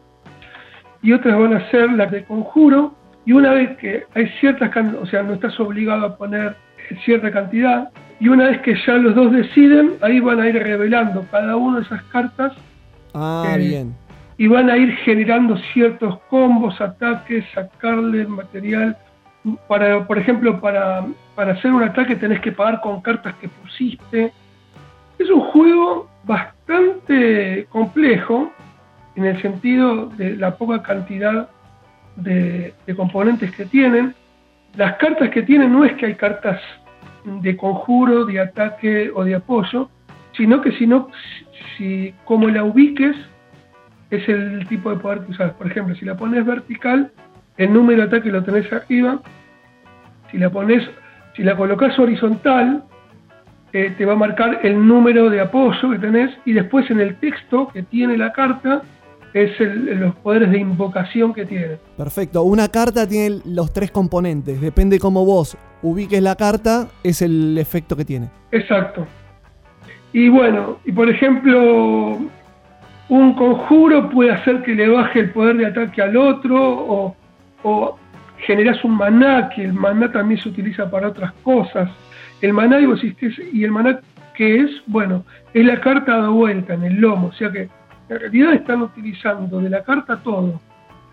S8: y otras van a ser las de conjuro. Y una vez que hay ciertas, o sea, no estás obligado a poner cierta cantidad, y una vez que ya los dos deciden, ahí van a ir revelando cada una de esas cartas
S2: Ah,
S8: Eh,
S2: bien.
S8: y van a ir generando ciertos combos, ataques, sacarle material. Para, por ejemplo, para, para hacer un ataque tenés que pagar con cartas que pusiste. Es un juego bastante complejo en el sentido de la poca cantidad de, componentes que tienen. Las cartas que tienen no es que hay cartas de conjuro, de ataque o de apoyo, sino que si no, si como la ubiques, es el tipo de poder que usas. Por ejemplo, si la pones vertical, el número de ataque lo tenés arriba. Si la pones, si la colocas horizontal, eh, te va a marcar el número de apoyo que tenés y después en el texto que tiene la carta es el- los poderes de invocación que tiene.
S2: Perfecto. Una carta tiene los tres componentes. Depende cómo vos ubiques la carta, es el efecto que tiene.
S8: Exacto. Y bueno, y por ejemplo, un conjuro puede hacer que le baje el poder de ataque al otro, o, o generas un maná, que el maná también se utiliza para otras cosas. El maná, y vos. ¿y el maná qué es? Bueno, es la carta dada vuelta en el lomo, o sea que en realidad están utilizando de la carta todo.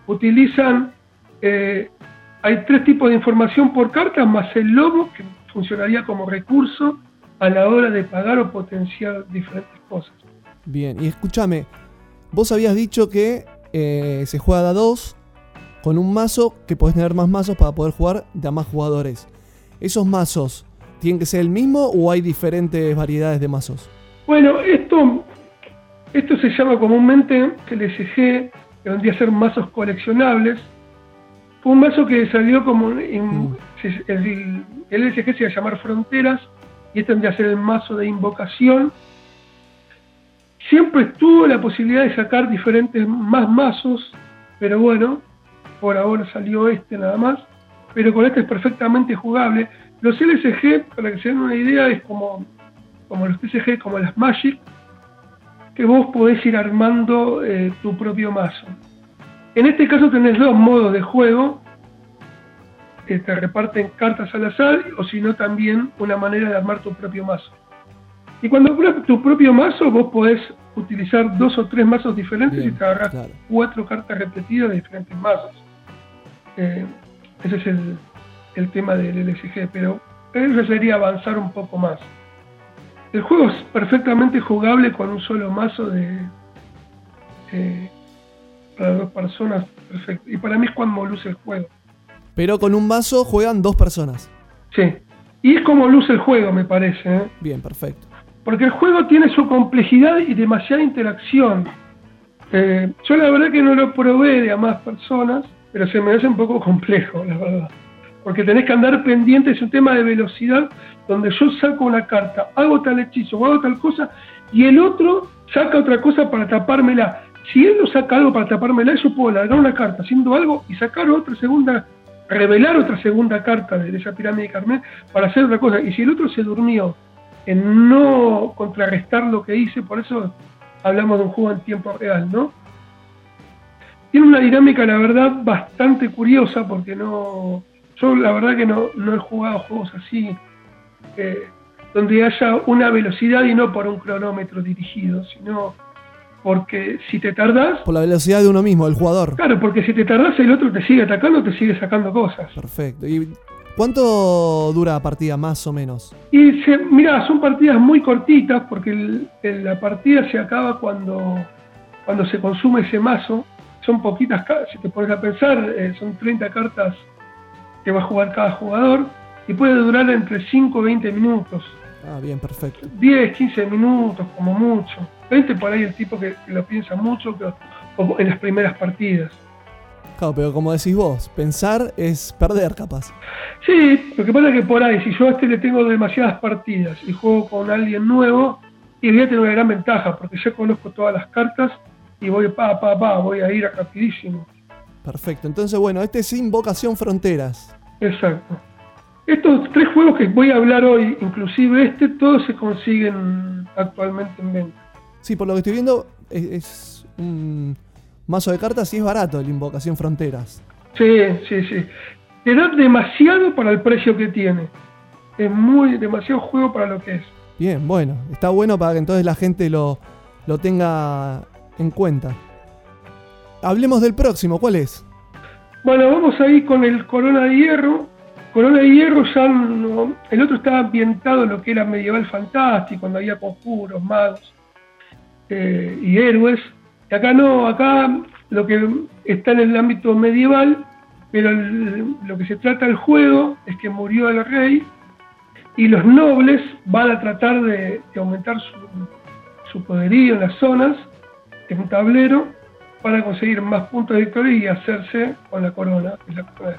S8: Utilizan, eh, hay tres tipos de información por carta, más el lomo, que funcionaría como recurso a la hora de pagar o potenciar diferentes cosas.
S2: Bien. Y escúchame, vos habías dicho que eh, se juega de a dos con un mazo que podés tener más mazos para poder jugar de a más jugadores. ¿Esos mazos tienen que ser el mismo o hay diferentes variedades de mazos?
S8: Bueno, esto, esto se llama comúnmente el SG, que vendría a ser mazos coleccionables. Fue un mazo que salió como en-
S2: Mm.
S8: el, el SG se iba a llamar Fronteras y este vendría a ser el mazo de invocación. Siempre estuvo la posibilidad de sacar diferentes más mazos, pero bueno, por ahora salió este nada más. Pero con este es perfectamente jugable. Los LSG, para que se den una idea, es como como los TCG, como las Magic, que vos podés ir armando eh, tu propio mazo. En este caso tenés dos modos de juego, que te reparten cartas al azar, o si no también una manera de armar tu propio mazo. Y cuando pruebas tu propio mazo, vos podés utilizar dos o tres mazos diferentes
S2: Bien,
S8: y te agarrás
S2: claro.
S8: cuatro cartas repetidas de diferentes mazos. Eh, ese es el, el tema del LSG, pero eso sería avanzar un poco más. El juego es perfectamente jugable con un solo mazo de eh, para dos personas, perfecto. Y para mí es cuando luce el juego.
S2: Pero con un mazo juegan dos personas.
S8: Sí. Y es como luce el juego, me parece. ¿eh?
S2: Bien, perfecto.
S8: Porque el juego tiene su complejidad y demasiada interacción. Eh, yo la verdad que no lo probé de a más personas, pero se me hace un poco complejo, la verdad. Porque tenés que andar pendiente, es un tema de velocidad, donde yo saco una carta, hago tal hechizo o hago tal cosa, y el otro saca otra cosa para tapármela. Si él no saca algo para tapármela, yo puedo largar una carta haciendo algo y sacar otra segunda, revelar otra segunda carta de esa pirámide de Carmen para hacer otra cosa. Y si el otro se durmió en no contrarrestar lo que hice, por eso hablamos de un juego en tiempo real, ¿no? Tiene una dinámica, la verdad, bastante curiosa, porque no. Yo, la verdad, que no, no he jugado juegos así, eh, donde haya una velocidad y no por un cronómetro dirigido, sino porque si te tardás.
S2: Por la velocidad de uno mismo, del jugador.
S8: Claro, porque si te tardás, el otro te sigue atacando, te sigue sacando cosas.
S2: Perfecto. ¿Y cuánto dura la partida, más o menos?
S8: Y se, mira, son partidas muy cortitas porque el- el- la partida se acaba cuando, cuando se consume ese mazo. Son poquitas cartas, si te pones a pensar, eh, son 30 cartas que va a jugar cada jugador y puede durar entre 5 y 20 minutos.
S2: Ah, bien, perfecto.
S8: 10, 15 minutos como mucho. 20 por ahí el tipo que, que lo piensa mucho que, en las primeras partidas.
S2: Claro, pero como decís vos, pensar es perder, capaz.
S8: Sí, lo que pasa es que por ahí, si yo a este le tengo demasiadas partidas y juego con alguien nuevo, y voy a tener una gran ventaja porque ya conozco todas las cartas y voy pa, pa, pa, voy a ir rapidísimo.
S2: Perfecto. Entonces, bueno, este es Invocación Fronteras.
S8: Exacto. Estos tres juegos que voy a hablar hoy, inclusive este, todos se consiguen actualmente en venta.
S2: Sí, por lo que estoy viendo, es, es un mazo de cartas y es barato el Invocación Fronteras.
S8: Sí, sí, sí. Te da demasiado para el precio que tiene. Es muy demasiado juego para lo que es.
S2: Bien, bueno, está bueno para que entonces la gente lo, lo tenga en cuenta. Hablemos del próximo, ¿cuál es?
S8: Bueno, vamos ahí con el Corona de Hierro. Corona de Hierro ya no, el otro estaba ambientado en lo que era medieval fantástico, cuando había conjuros, magos eh, y héroes. Y acá no, acá lo que está en el ámbito medieval, pero el- lo que se trata del juego es que murió el rey y los nobles van a tratar de, aumentar su, poderío en las zonas, en un tablero, para conseguir más puntos de victoria y hacerse con la corona. que la corona.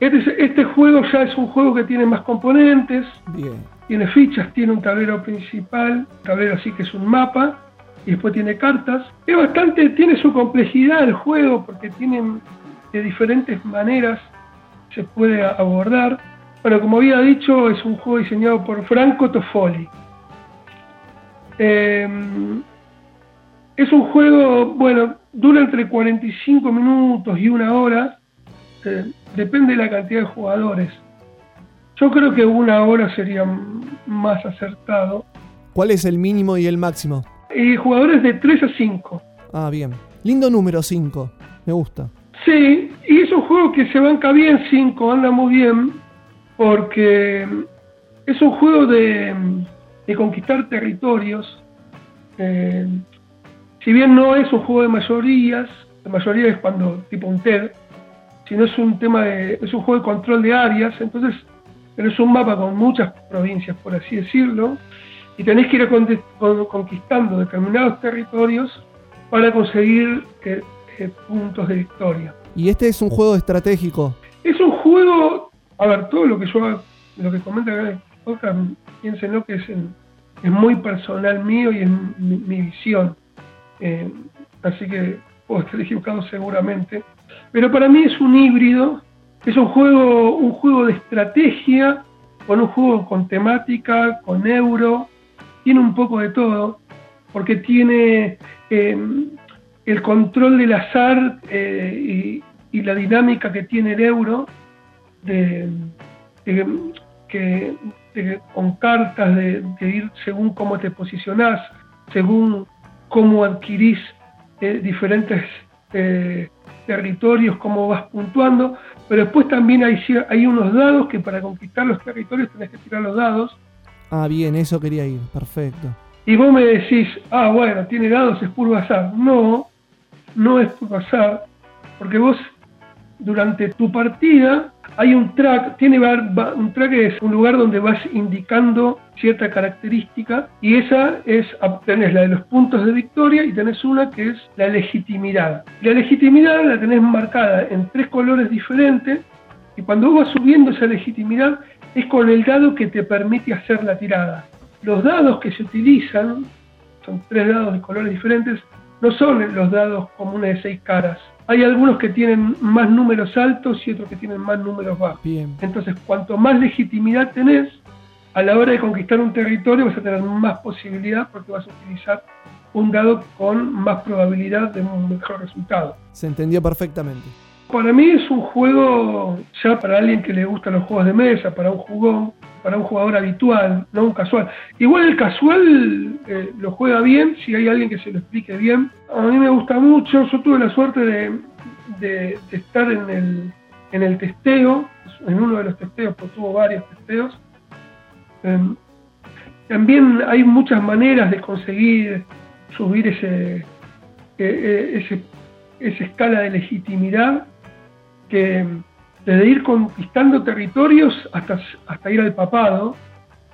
S8: Este, es- este juego ya es un juego que tiene más componentes,
S2: Bien.
S8: tiene fichas, tiene un tablero principal, un tablero así que es un mapa, y después tiene cartas. Es bastante, tiene su complejidad el juego, porque tiene de diferentes maneras se puede abordar. Bueno, como había dicho, es un juego diseñado por Franco Toffoli. Eh, es un juego, bueno, dura entre 45 minutos y una hora, eh, depende de la cantidad de jugadores. Yo creo que una hora sería más acertado.
S2: ¿Cuál es el mínimo y el máximo?
S8: Y jugadores de 3 a 5.
S2: Ah, bien. Lindo número 5. Me gusta.
S8: Sí, y es un juego que se banca bien 5, anda muy bien, porque es un juego de, de conquistar territorios. Eh, si bien no es un juego de mayorías, la mayoría es cuando tipo un TED, sino es un tema de, es un juego de control de áreas, entonces, es un mapa con muchas provincias, por así decirlo, y tenés que ir conquistando determinados territorios para conseguir eh, eh, puntos de victoria.
S2: Y este es un juego estratégico.
S8: Es un juego, a ver, todo lo que yo, lo que comenta acá en el podcast, piénsenlo que es, en- es muy personal mío y es mi, mi visión. Eh, así que puedo estar equivocado seguramente. Pero para mí es un híbrido, es un juego, un juego de estrategia, con un juego con temática, con euro, tiene un poco de todo, porque tiene eh, el control del azar eh, y, la dinámica que tiene el euro, de, que, con cartas, de, de ir según cómo te posicionás, según cómo adquirís eh, diferentes eh, territorios, cómo vas puntuando, pero después también hay, hay unos dados que para conquistar los territorios tenés que tirar los dados,
S2: Ah, bien, eso quería ir. Perfecto.
S8: y vos me decís, ah, bueno, tiene dados, es puro azar. No, no es puro azar, porque vos durante tu partida hay un track, tiene un track es un lugar donde vas indicando cierta característica y esa es, tenés la de los puntos de victoria y tenés una que es la legitimidad. La legitimidad la tenés marcada en tres colores diferentes y cuando vos vas subiendo esa legitimidad es con el dado que te permite hacer la tirada. Los dados que se utilizan, son tres dados de colores diferentes, no son los dados comunes de seis caras. Hay algunos que tienen más números altos y otros que tienen más números bajos.
S2: Bien.
S8: Entonces, cuanto más legitimidad tenés, a la hora de conquistar un territorio vas a tener más posibilidad porque vas a utilizar un dado con más probabilidad de un mejor resultado.
S2: Se entendió perfectamente.
S8: Para mí es un juego ya para alguien que le gustan los juegos de mesa, para un jugón, para un jugador habitual, no un casual. Igual el casual eh, lo juega bien si hay alguien que se lo explique bien. A mí me gusta mucho, yo tuve la suerte de, estar en el, en el testeo, en uno de los testeos, porque tuvo varios testeos. Em, también hay muchas maneras de conseguir subir ese, eh, eh, ese, esa escala de legitimidad que desde ir conquistando territorios hasta, hasta ir al papado.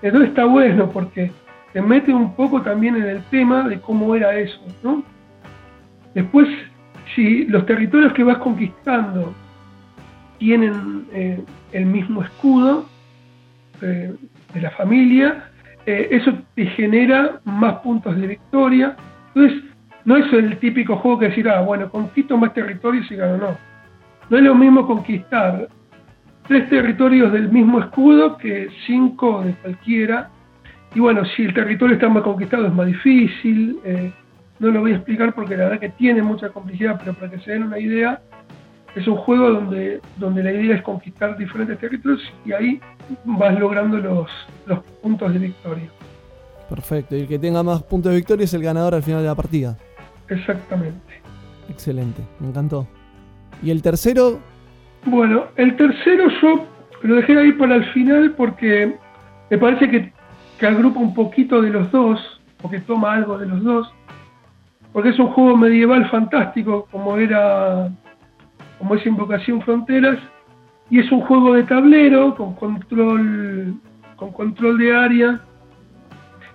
S8: Entonces está bueno porque te mete un poco también en el tema de cómo era eso, ¿no? Después, si los territorios que vas conquistando tienen eh, el mismo escudo eh, de la familia, eh, eso te genera más puntos de victoria. Entonces, no es el típico juego que decir, ah, bueno, conquisto más territorios y gano, no. No es lo mismo conquistar tres territorios del mismo escudo que cinco de cualquiera. Y bueno, si el territorio está más conquistado es más difícil. Eh, no lo voy a explicar porque la verdad que tiene mucha complicidad, pero para que se den una idea, es un juego donde, donde la idea es conquistar diferentes territorios y ahí vas logrando los, los puntos de victoria.
S2: Perfecto, y el que tenga más puntos de victoria es el ganador al final de la partida.
S8: Exactamente.
S2: Excelente, me encantó. ¿Y el tercero?
S8: Bueno, el tercero yo lo dejé ahí para el final porque me parece que, agrupa un poquito de los dos, o que toma algo de los dos, porque es un juego medieval fantástico como era como es Invocación Fronteras y es un juego de tablero con control con control de área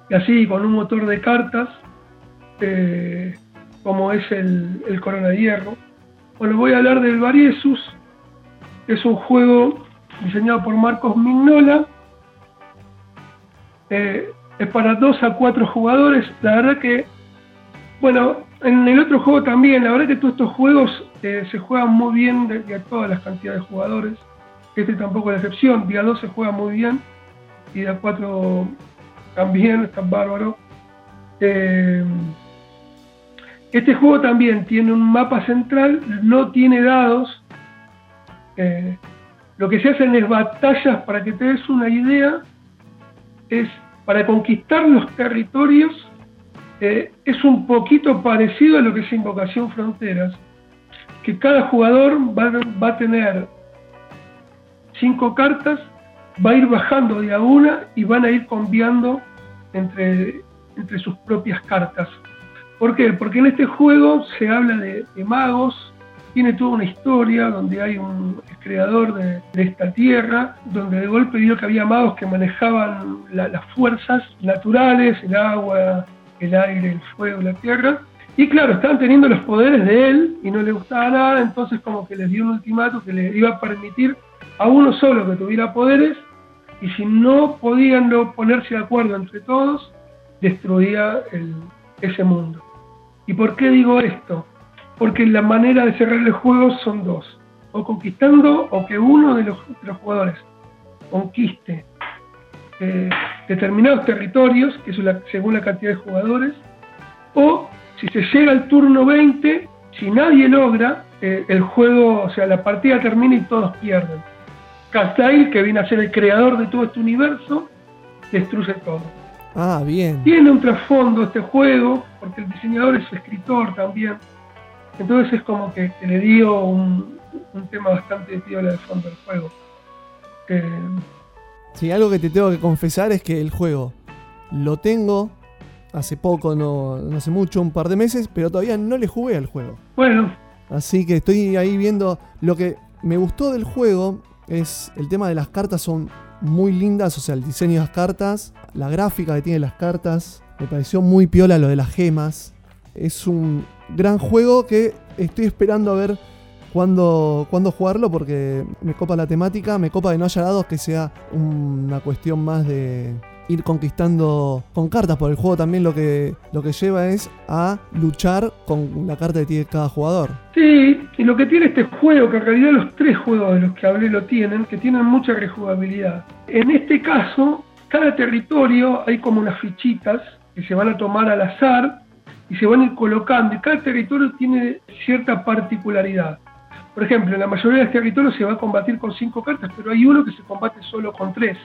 S8: y así con un motor de cartas eh, como es el, el Corona de Hierro. Bueno, voy a hablar del Variesus, es un juego diseñado por Marcos Mignola. Eh, es para 2 a 4 jugadores. La verdad que, bueno, en el otro juego también, la verdad que todos estos juegos eh, se juegan muy bien de, a todas las cantidades de jugadores. Este tampoco es la excepción. Día 2 se juega muy bien y día 4 también, está bárbaro. Eh, este juego también tiene un mapa central, no tiene dados. Eh, lo que se hacen es batallas, para que te des una idea, es para conquistar los territorios, eh, es un poquito parecido a lo que es Invocación Fronteras, que cada jugador va, a tener cinco cartas, va a ir bajando de a una y van a ir cambiando entre sus propias cartas. ¿Por qué? Porque en este juego se habla de, magos, tiene toda una historia donde hay un creador de, esta tierra, donde de golpe vio que había magos que manejaban las fuerzas naturales, el agua, el aire, el fuego, la tierra. Y claro, estaban teniendo los poderes de él y no le gustaba nada, entonces como que les dio un ultimato que le iba a permitir a uno solo que tuviera poderes y si no podían ponerse de acuerdo entre todos, destruía ese mundo. ¿Y por qué digo esto? Porque la manera de cerrar el juego son dos. O conquistando o que uno de los, jugadores conquiste eh, determinados territorios, que es según la cantidad de jugadores, o si se llega al turno 20, si nadie logra, eh, el juego, o sea, la partida termina y todos pierden. Castail, que viene a ser el creador de todo este universo, destruye todo.
S2: Ah, bien.
S8: Tiene un trasfondo este juego, porque el diseñador es escritor también. Entonces es como que, le dio un, tema bastante piola de fondo al juego.
S2: Sí, algo que te tengo que confesar es que el juego lo tengo hace poco, no, no hace mucho, un par de meses, pero todavía no le jugué al juego.
S8: Bueno.
S2: Así que estoy ahí viendo. Lo que me gustó del juego es el tema de las cartas son muy lindas, o sea, el diseño de las cartas, la gráfica que tiene las cartas, me pareció muy piola lo de las gemas. Es un gran juego que estoy esperando a ver cuándo, jugarlo porque me copa la temática, me copa de no haya dados que sea una cuestión más de ir conquistando con cartas, por el juego también lo que, lo que lleva es a luchar con la carta que tiene cada jugador.
S8: Sí, y lo que tiene este juego, que en realidad los tres juegos de los que hablé lo tienen, que tienen mucha rejugabilidad. En este caso, cada territorio hay como unas fichitas que se van a tomar al azar y se van a ir colocando, y cada territorio tiene cierta particularidad. Por ejemplo, en la mayoría de los territorios se va a combatir con cinco cartas, pero hay uno que se combate solo con tres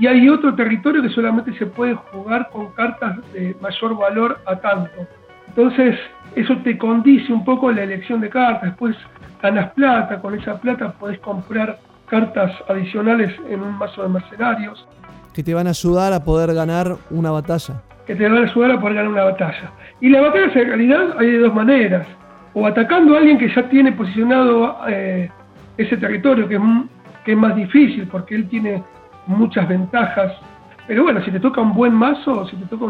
S8: y hay otro territorio que solamente se puede jugar con cartas de mayor valor a tanto. Entonces, eso te condice un poco la elección de cartas. Después ganas plata, con esa plata podés comprar cartas adicionales en un mazo de mercenarios.
S2: Que te van a ayudar a poder ganar una batalla.
S8: Que te van a ayudar a poder ganar una batalla. Y la batalla en realidad hay de dos maneras. O atacando a alguien que ya tiene posicionado eh, ese territorio, que es, que es más difícil, porque él tiene muchas ventajas. Pero bueno, si te toca un buen mazo, si te toca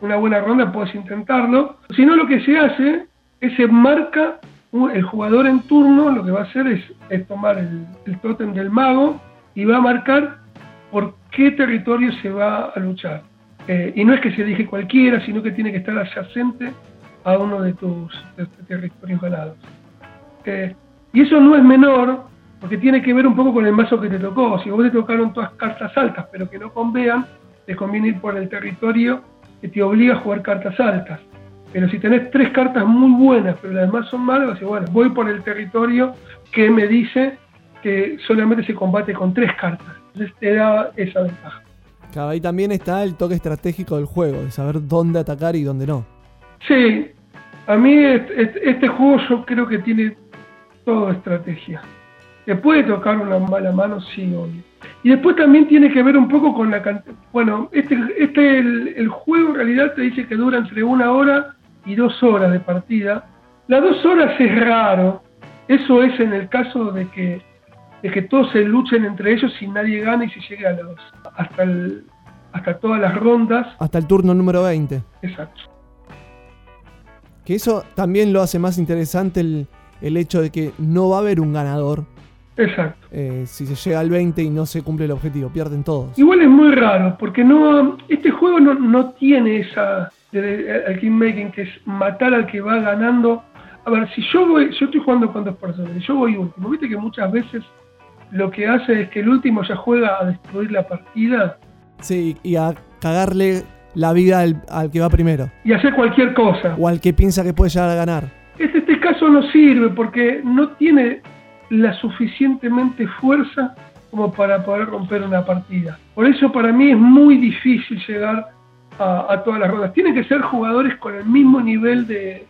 S8: una, buena ronda, puedes intentarlo. Si no, lo que se hace es se marca el jugador en turno, lo que va a hacer es, tomar el, el del mago y va a marcar por qué territorio se va a luchar. Eh, y no es que se elige cualquiera, sino que tiene que estar adyacente a uno de tus territorios ganados. Eh, y eso no es menor, porque tiene que ver un poco con el mazo que te tocó. Si vos te tocaron todas cartas altas, pero que no convean, te conviene ir por el territorio que te obliga a jugar cartas altas. Pero si tenés tres cartas muy buenas, pero las demás son malas, bueno, voy por el territorio que me dice que solamente se combate con tres cartas. Entonces te da esa ventaja.
S2: Claro, ahí también está el toque estratégico del juego, de saber dónde atacar y dónde no.
S8: Sí, a mí este, este- este juego yo creo que tiene todo estrategia. ¿Te puede tocar una mala mano? Sí, obvio. Y después también tiene que ver un poco con la cantidad. Bueno, este, este el, el juego en realidad te dice que dura entre una hora y dos horas de partida. Las dos horas es raro. Eso es en el caso de que, de que todos se luchen entre ellos y nadie gana y se llegue a los, hasta, el- hasta todas las rondas.
S2: Hasta el turno número 20.
S8: Exacto.
S2: Que eso también lo hace más interesante el, el hecho de que no va a haber un ganador.
S8: Exacto.
S2: eh, si se llega al 20 y no se cumple el objetivo, pierden todos.
S8: Igual es muy raro, porque no este juego no, no tiene esa de- el making que es matar al que va ganando. A ver, si yo voy, yo estoy jugando con dos personas, y yo voy último, viste que muchas veces lo que hace es que el último ya juega a destruir la partida
S2: Sí, y a cagarle la vida al, al que va primero.
S8: y hacer cualquier cosa.
S2: O al que piensa que puede llegar a ganar.
S8: Este, este caso no sirve porque no tiene la suficientemente fuerza como para poder romper una partida. Por eso para mí es muy difícil llegar a, todas las rondas. Tienen que ser jugadores con el mismo nivel de,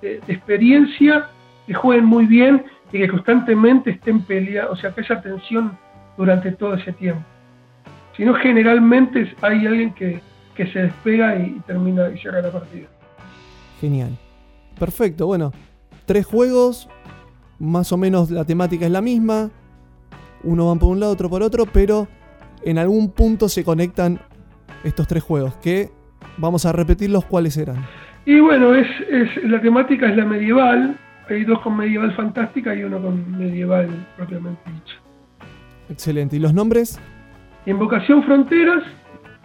S8: experiencia, que jueguen muy bien y que constantemente estén peleando, o sea, que haya tensión durante todo ese tiempo. Si no, generalmente hay alguien que, que se despega y, y termina y llega a la partida.
S2: Genial. Perfecto, bueno. Tres juegos, más o menos la temática es la misma. Uno van por un lado, otro por otro, pero en algún punto se conectan estos tres juegos, que vamos a repetirlos cuáles eran.
S8: Y bueno, es, es la temática es la medieval. Hay dos con medieval fantástica y uno con medieval propiamente dicho.
S2: Excelente. ¿Y los nombres?
S8: Invocación Fronteras,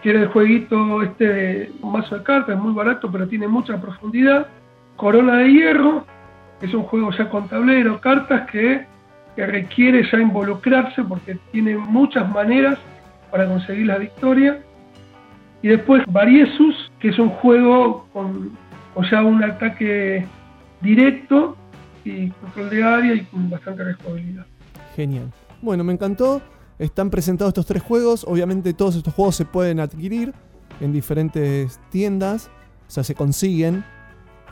S8: que era el jueguito este un mazo de cartas, es muy barato, pero tiene mucha profundidad. Corona de Hierro, es un juego ya con tablero, cartas que, que requiere ya involucrarse porque tiene muchas maneras para conseguir la victoria. Y después Variesus, que es un juego con, con ya un ataque directo y control de área y con bastante rejugabilidad.
S2: Genial. Bueno, me encantó. Están presentados estos tres juegos. Obviamente todos estos juegos se pueden adquirir en diferentes tiendas. O sea, se consiguen.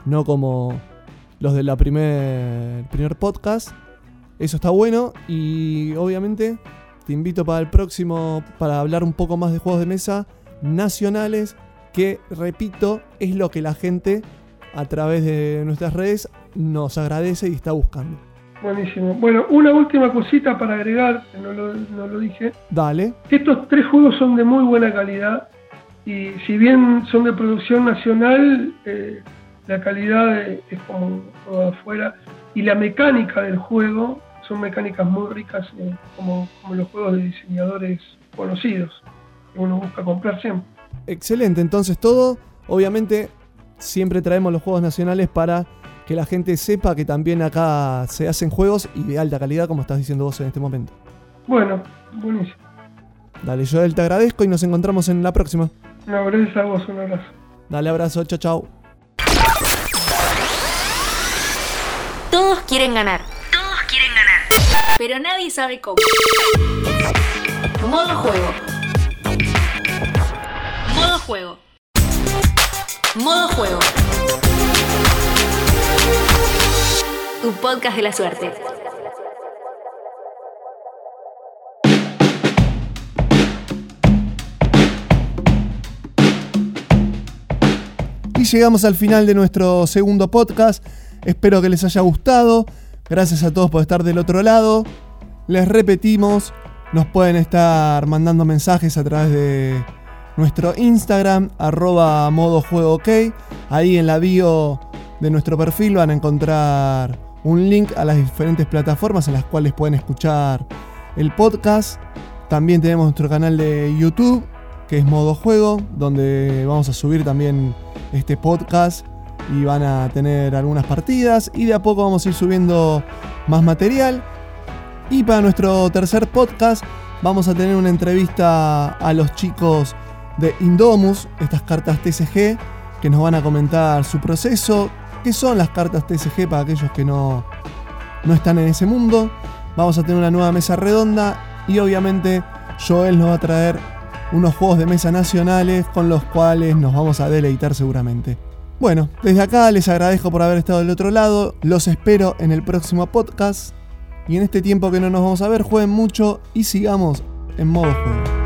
S2: No como los de la primer, primer podcast. Eso está bueno. Y obviamente te invito para el próximo para hablar un poco más de juegos de mesa nacionales. Que, repito, es lo que la gente a través de nuestras redes nos agradece y está buscando.
S8: Buenísimo. Bueno, una última cosita para agregar, no lo, no lo dije.
S2: Dale.
S8: Estos tres juegos son de muy buena calidad y si bien son de producción nacional, eh, la calidad es como toda afuera y la mecánica del juego son mecánicas muy ricas eh, como, como los juegos de diseñadores conocidos que uno busca comprar siempre.
S2: Excelente, entonces todo, obviamente siempre traemos los juegos nacionales para que la gente sepa que también acá se hacen juegos y de alta calidad como estás diciendo vos en este momento.
S8: Bueno, buenísimo.
S2: Dale, Joel, te agradezco y nos encontramos en la próxima.
S8: No, gracias a vos, un abrazo.
S2: Dale, abrazo, chao, chao.
S3: Todos quieren ganar. Todos quieren ganar. Pero nadie sabe cómo. Modo juego. Modo juego. Modo juego. Tu podcast de la suerte.
S2: Llegamos al final de nuestro segundo podcast. Espero que les haya gustado. Gracias a todos por estar del otro lado. Les repetimos, nos pueden estar mandando mensajes a través de nuestro Instagram, arroba modo. Ahí en la bio de nuestro perfil van a encontrar un link a las diferentes plataformas en las cuales pueden escuchar el podcast. También tenemos nuestro canal de YouTube que es modo juego, donde vamos a subir también este podcast y van a tener algunas partidas y de a poco vamos a ir subiendo más material. Y para nuestro tercer podcast vamos a tener una entrevista a los chicos de Indomus, estas cartas TCG, que nos van a comentar su proceso, qué son las cartas TCG para aquellos que no, no están en ese mundo. Vamos a tener una nueva mesa redonda y obviamente Joel nos va a traer unos juegos de mesa nacionales con los cuales nos vamos a deleitar seguramente. Bueno, desde acá les agradezco por haber estado del otro lado, los espero en el próximo podcast y en este tiempo que no nos vamos a ver jueguen mucho y sigamos en modo juego.